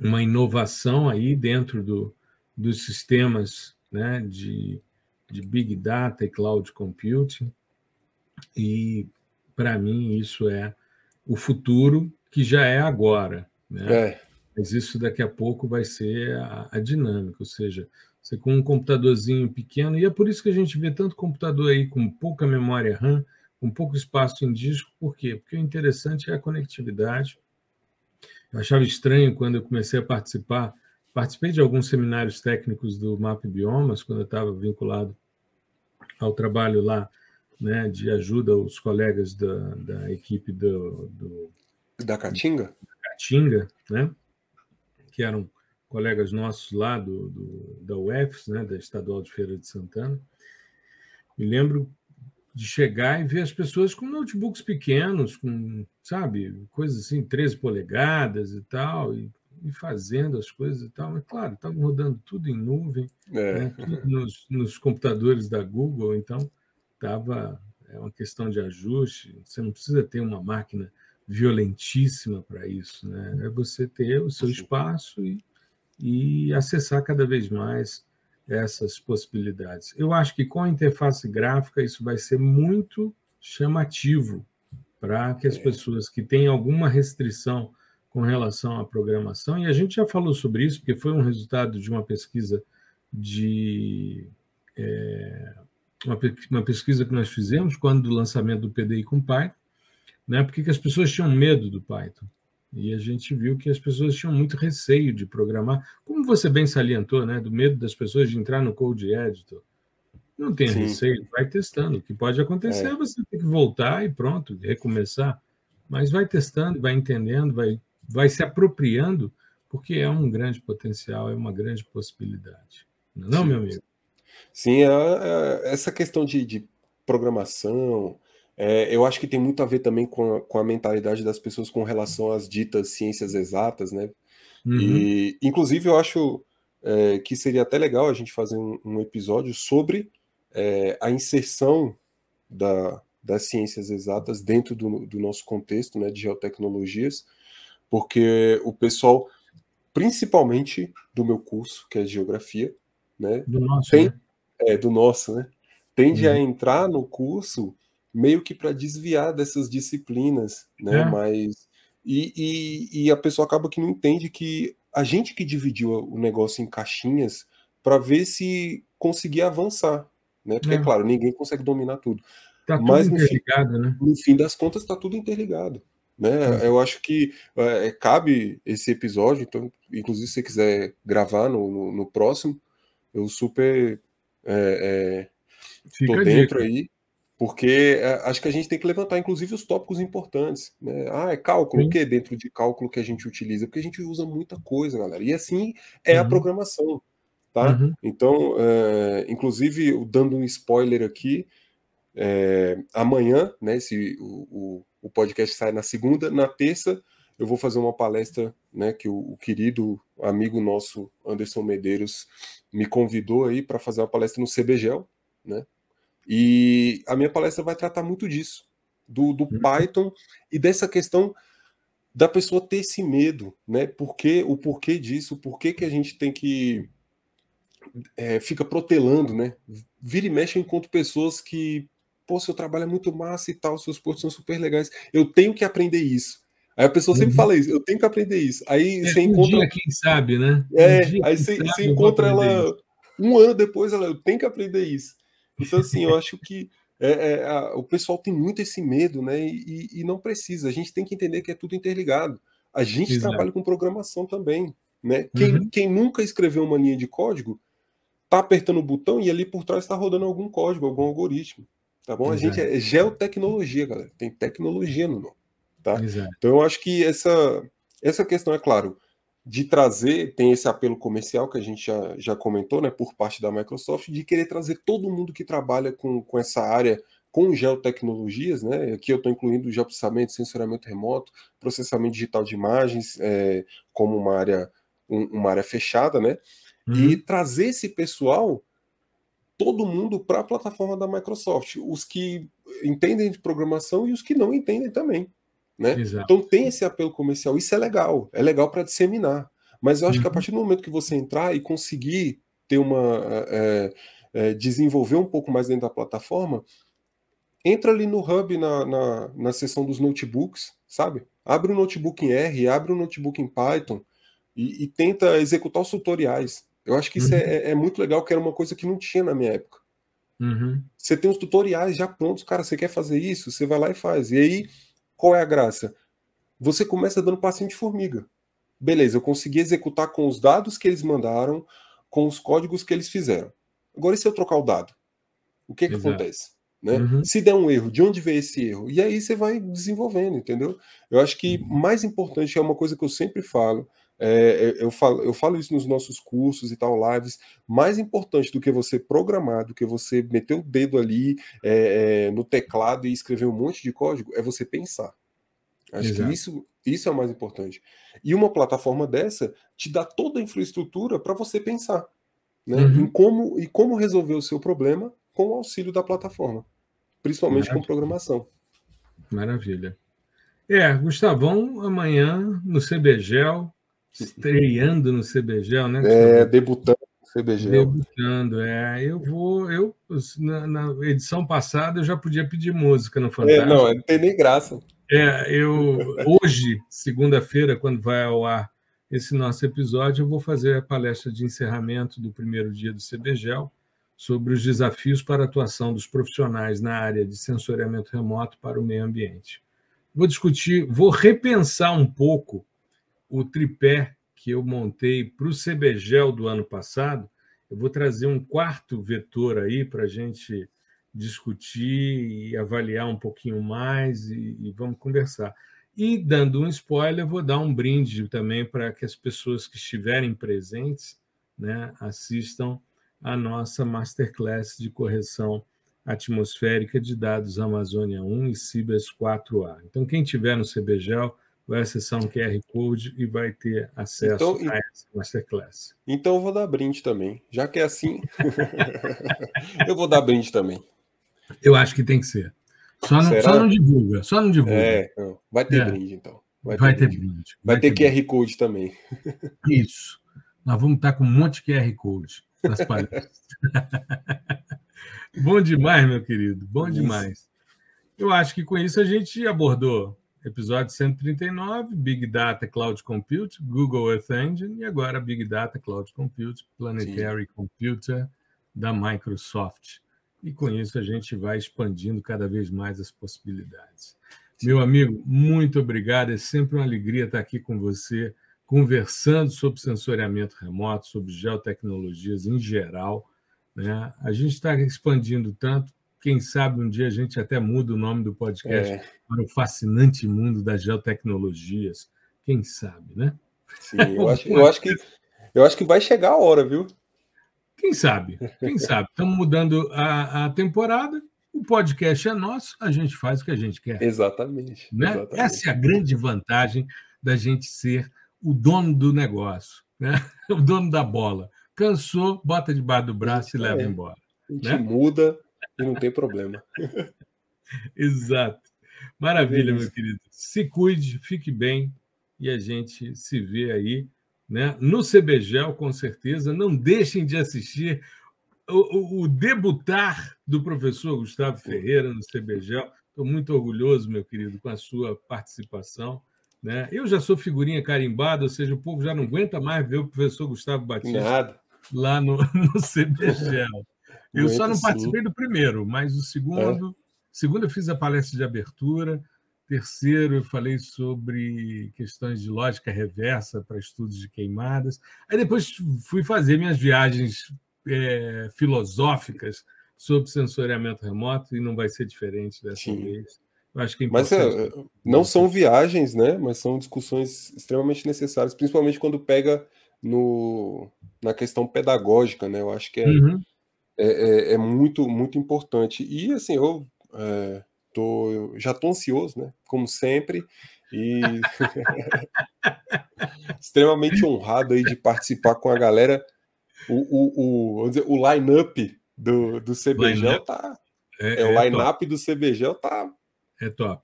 uma inovação aí dentro do, dos sistemas né, de, de Big Data e Cloud Computing. E, para mim, isso é o futuro que já é agora. Né? É. Mas isso daqui a pouco vai ser a, a dinâmica, ou seja, você com um computadorzinho pequeno, e é por isso que a gente vê tanto computador aí com pouca memória RAM, com pouco espaço em disco, por quê? Porque o interessante é a conectividade. Eu achava estranho quando eu comecei a participar, participei de alguns seminários técnicos do Map Biomas, quando eu estava vinculado ao trabalho lá né, de ajuda aos colegas da, da equipe do, do
da Caatinga,
Caatinga, né, que eram colegas nossos lá do, do, da UFS, né, da Estadual de Feira de Santana. Me lembro de chegar e ver as pessoas com notebooks pequenos, com, sabe, coisas assim, 13 polegadas e tal, e, e fazendo as coisas e tal. Mas, claro, estavam rodando tudo em nuvem, é. né, nos, nos, computadores da Google, então estava é uma questão de ajuste. Você não precisa ter uma máquina violentíssima para isso, né? É você ter o seu espaço e, e acessar cada vez mais essas possibilidades. Eu acho que com a interface gráfica isso vai ser muito chamativo para que as é. pessoas que têm alguma restrição com relação à programação, e a gente já falou sobre isso, porque foi um resultado de uma pesquisa de é, uma, uma, pesquisa que nós fizemos quando do lançamento do PDI com Python, né? Porque as pessoas tinham medo do Python. E a gente viu que as pessoas tinham muito receio de programar, como você bem salientou, né, do medo das pessoas de entrar no Code Editor. Não tem receio, vai testando. O que pode acontecer é. é você ter que voltar e pronto, recomeçar. Mas vai testando, vai entendendo, vai, vai se apropriando, porque é um grande potencial, é uma grande possibilidade. Não, é Sim. meu amigo?
Sim, é, é, essa questão de, de programação, é, eu acho que tem muito a ver também com a, com a, mentalidade das pessoas com relação às ditas ciências exatas, né? Uhum. E, inclusive, eu acho é, que seria até legal a gente fazer um, um episódio sobre é, a inserção da, das ciências exatas dentro do, do, nosso contexto né, de geotecnologias, porque o pessoal, principalmente do meu curso, que é geografia, né?
Nosso, tem, né?
É, do nosso, né? Tende uhum. a entrar no curso meio que para desviar dessas disciplinas, né? É. Mas e, e, e, a pessoa acaba que não entende que a gente que dividiu o negócio em caixinhas para ver se conseguia avançar, né? Porque é. claro, ninguém consegue dominar tudo.
Tá tudo Mas no fim, né?
no fim das contas está tudo interligado. Né? É. Eu acho que é, cabe esse episódio, então, inclusive se você quiser gravar no, no, no próximo, eu super é, é, tô dentro aí. Porque é, acho que a gente tem que levantar, inclusive, os tópicos importantes. Né? Ah, é cálculo, Sim. o que dentro de cálculo que a gente utiliza? Porque a gente usa muita coisa, galera. E assim é uhum. a programação. Tá? Uhum. Então, é, inclusive, dando um spoiler aqui, é, amanhã, né, se o, o, o, podcast sai na segunda, na terça eu vou fazer uma palestra, né, que o, o querido amigo nosso Anderson Medeiros me convidou aí para fazer uma palestra no CBGEL, né? E a minha palestra vai tratar muito disso, do, do uhum. Python e dessa questão da pessoa ter esse medo, né? Porque o porquê disso, o porquê que a gente tem que é, fica protelando, né? Vira e mexe enquanto pessoas que, pô, seu trabalho é muito massa e tal, seus posts são super legais. Eu tenho que aprender isso. Aí a pessoa sempre uhum. fala isso, eu tenho que aprender isso. Aí é, você um encontra.
Dia, quem sabe, né?
É, aí você, você encontra ela isso. um ano depois, ela, eu tenho que aprender isso. Então, assim, eu acho que é, é, a, o pessoal tem muito esse medo, né? E, e, não precisa. A gente tem que entender que é tudo interligado. A gente Exato. trabalha com programação também, né? Quem, uhum. quem nunca escreveu uma linha de código tá apertando o botão e ali por trás está rodando algum código, algum algoritmo. Tá bom? Exato. A gente é geotecnologia, galera. Tem tecnologia no nome. Tá? Exato. Então eu acho que essa, essa questão, é claro, de trazer, tem esse apelo comercial que a gente já, já comentou, né, por parte da Microsoft, de querer trazer todo mundo que trabalha com, com essa área, com geotecnologias, né, aqui eu estou incluindo geoprocessamento, sensoramento remoto, processamento digital de imagens, é, como uma área, um, uma área fechada, né, uhum. e trazer esse pessoal, todo mundo para a plataforma da Microsoft, os que entendem de programação e os que não entendem também. Né? Então tem esse apelo comercial, isso é legal, é legal para disseminar. Mas eu acho uhum. que a uhum. partir do momento que você entrar e conseguir ter uma. É, é, desenvolver um pouco mais dentro da plataforma, entra ali no hub na, na, na seção dos notebooks, sabe? Abre o um notebook em R, abre um notebook em Python e, e tenta executar os tutoriais. Eu acho que isso é, uhum. é, é, muito legal, que era uma coisa que não tinha na minha época.
Uhum.
Você tem os tutoriais já prontos, cara, você quer fazer isso, você vai lá e faz. E aí qual é a graça? Você começa dando passinho de formiga. Beleza, eu consegui executar com os dados que eles mandaram, com os códigos que eles fizeram. Agora, e se eu trocar o dado? O que, que acontece? Né? Uhum. Se der um erro, de onde veio esse erro? E aí você vai desenvolvendo, entendeu? Eu acho que mais importante é uma coisa que eu sempre falo. É, eu, falo, eu falo isso nos nossos cursos e tal, lives. Mais importante do que você programar, do que você meter o dedo ali é, é, no teclado e escrever um monte de código, é você pensar. Acho Exato. que isso, isso é o mais importante. E uma plataforma dessa te dá toda a infraestrutura para você pensar né, uhum. em como e como resolver o seu problema com o auxílio da plataforma principalmente Maravilha. com programação.
Maravilha. É, Gustavão, amanhã no CBGEL, estreando no CBGEL, né?
É, debutando no CBGEL.
Debutando, é. Eu vou, eu, na, na, edição passada, eu já podia pedir música no Fantástico.
É, não, não tem nem graça.
É, eu, hoje, segunda-feira, quando vai ao ar esse nosso episódio, eu vou fazer a palestra de encerramento do primeiro dia do CBGEL, sobre os desafios para a atuação dos profissionais na área de sensoriamento remoto para o meio ambiente. Vou discutir, vou repensar um pouco o tripé que eu montei para o CBGEL do ano passado. Eu vou trazer um quarto vetor aí para a gente discutir e avaliar um pouquinho mais e, e vamos conversar. E dando um spoiler, vou dar um brinde também para que as pessoas que estiverem presentes né, assistam a nossa masterclass de correção atmosférica de dados Amazônia 1 e Cibers 4A. Então, quem tiver no CBGEL vai acessar um QR Code e vai ter acesso então, a essa masterclass.
Então, eu vou dar brinde também. Já que é assim, eu vou dar brinde também.
Eu acho que tem que ser. Só não, só não divulga, só não divulga.
É, vai ter é. brinde, então.
Vai, vai ter, brinde. brinde.
Vai, vai ter, ter, QR Code também.
Isso. Nós vamos estar com um monte de QR Code nas palestras. Bom demais, meu querido. Bom isso. demais. Eu acho que com isso a gente abordou episódio 139, Big Data Cloud Compute, Google Earth Engine e agora Big Data Cloud Compute, Planetary Sim. Computer da Microsoft. E com isso a gente vai expandindo cada vez mais as possibilidades. Sim. Meu amigo, muito obrigado. É sempre uma alegria estar aqui com você conversando sobre sensoriamento remoto, sobre geotecnologias em geral. Né? A gente está expandindo tanto, quem sabe um dia a gente até muda o nome do podcast é. para o fascinante mundo das geotecnologias. Quem sabe, né?
Sim, eu acho, eu acho, que, eu acho que vai chegar a hora, viu?
Quem sabe? Quem sabe? Estamos mudando a, a temporada, o podcast é nosso, a gente faz o que a gente quer.
Exatamente,
né?
exatamente.
Essa é a grande vantagem da gente ser o dono do negócio, né? o dono da bola. Cansou, bota debaixo do braço e leva é. embora.
A gente né? muda e não tem problema.
Exato. Maravilha, é meu querido. Se cuide, fique bem e a gente se vê aí né? no CBGEL, com certeza. Não deixem de assistir o, o, o debutar do professor Gustavo Ferreira no CBGEL. Estou muito orgulhoso, meu querido, com a sua participação. Né? Eu já sou figurinha carimbada, ou seja, o povo já não aguenta mais ver o professor Gustavo Batista
Nada.
lá no, no CBGEL. Eu só não participei sim. do primeiro, mas o segundo, é. segundo eu fiz a palestra de abertura, terceiro eu falei sobre questões de lógica reversa para estudos de queimadas. Aí depois fui fazer minhas viagens é, filosóficas sobre sensoriamento remoto e não vai ser diferente dessa sim. vez. Eu acho que é
Mas é, não são viagens, né? Mas são discussões extremamente necessárias, principalmente quando pega no, na questão pedagógica, né? Eu acho que é, uhum. É, é, é, muito, muito importante. E assim, eu é, tô, já estou ansioso, né? Como sempre. E extremamente honrado aí de participar com a galera. O, o, o, dizer, o line-up do, do CBGEL line tá. É, é, o é line-up do CBGEL tá
é top.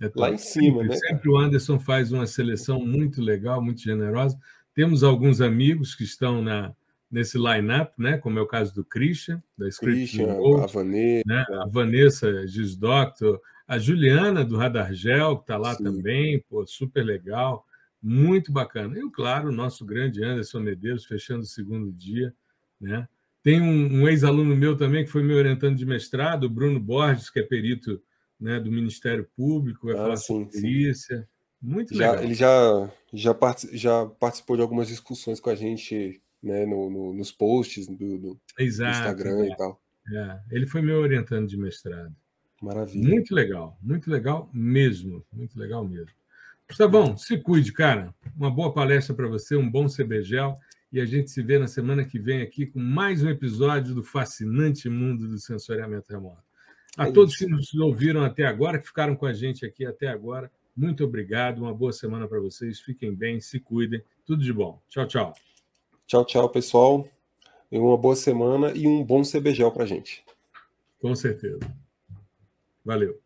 É top.
Lá em cima,
sempre,
né?
Sempre o Anderson faz uma seleção muito legal, muito generosa. Temos alguns amigos que estão na, nesse line-up, né? como é o caso do Christian, da
Christian,
Gold,
a Vanessa,
né? a Vanessa Gisdoctor, a Juliana do Radar Gel, que está lá Sim. também, pô, super legal, muito bacana. E, claro, o nosso grande Anderson Medeiros, fechando o segundo dia. Né? Tem um, um ex-aluno meu também, que foi me orientando de mestrado, o Bruno Borges, que é perito né, do Ministério Público, vai ah, falar sim, sobre polícia. Muito
já,
legal.
Ele já, já, part, já participou de algumas discussões com a gente né, no, no nos posts do, do,
Exato,
Instagram
é.
e tal.
É. Ele foi meu orientando de mestrado.
Maravilha.
Muito legal, muito legal mesmo, muito legal mesmo. Gustavão, se cuide, cara. Uma boa palestra para você, um bom CBGEL e a gente se vê na semana que vem aqui com mais um episódio do fascinante mundo do sensoriamento remoto. A é todos isso. que nos ouviram até agora, que ficaram com a gente aqui até agora, muito obrigado, uma boa semana para vocês. Fiquem bem, se cuidem, tudo de bom. Tchau, tchau.
Tchau, tchau, pessoal. Uma boa semana e um bom CBGEL para gente.
Com certeza. Valeu.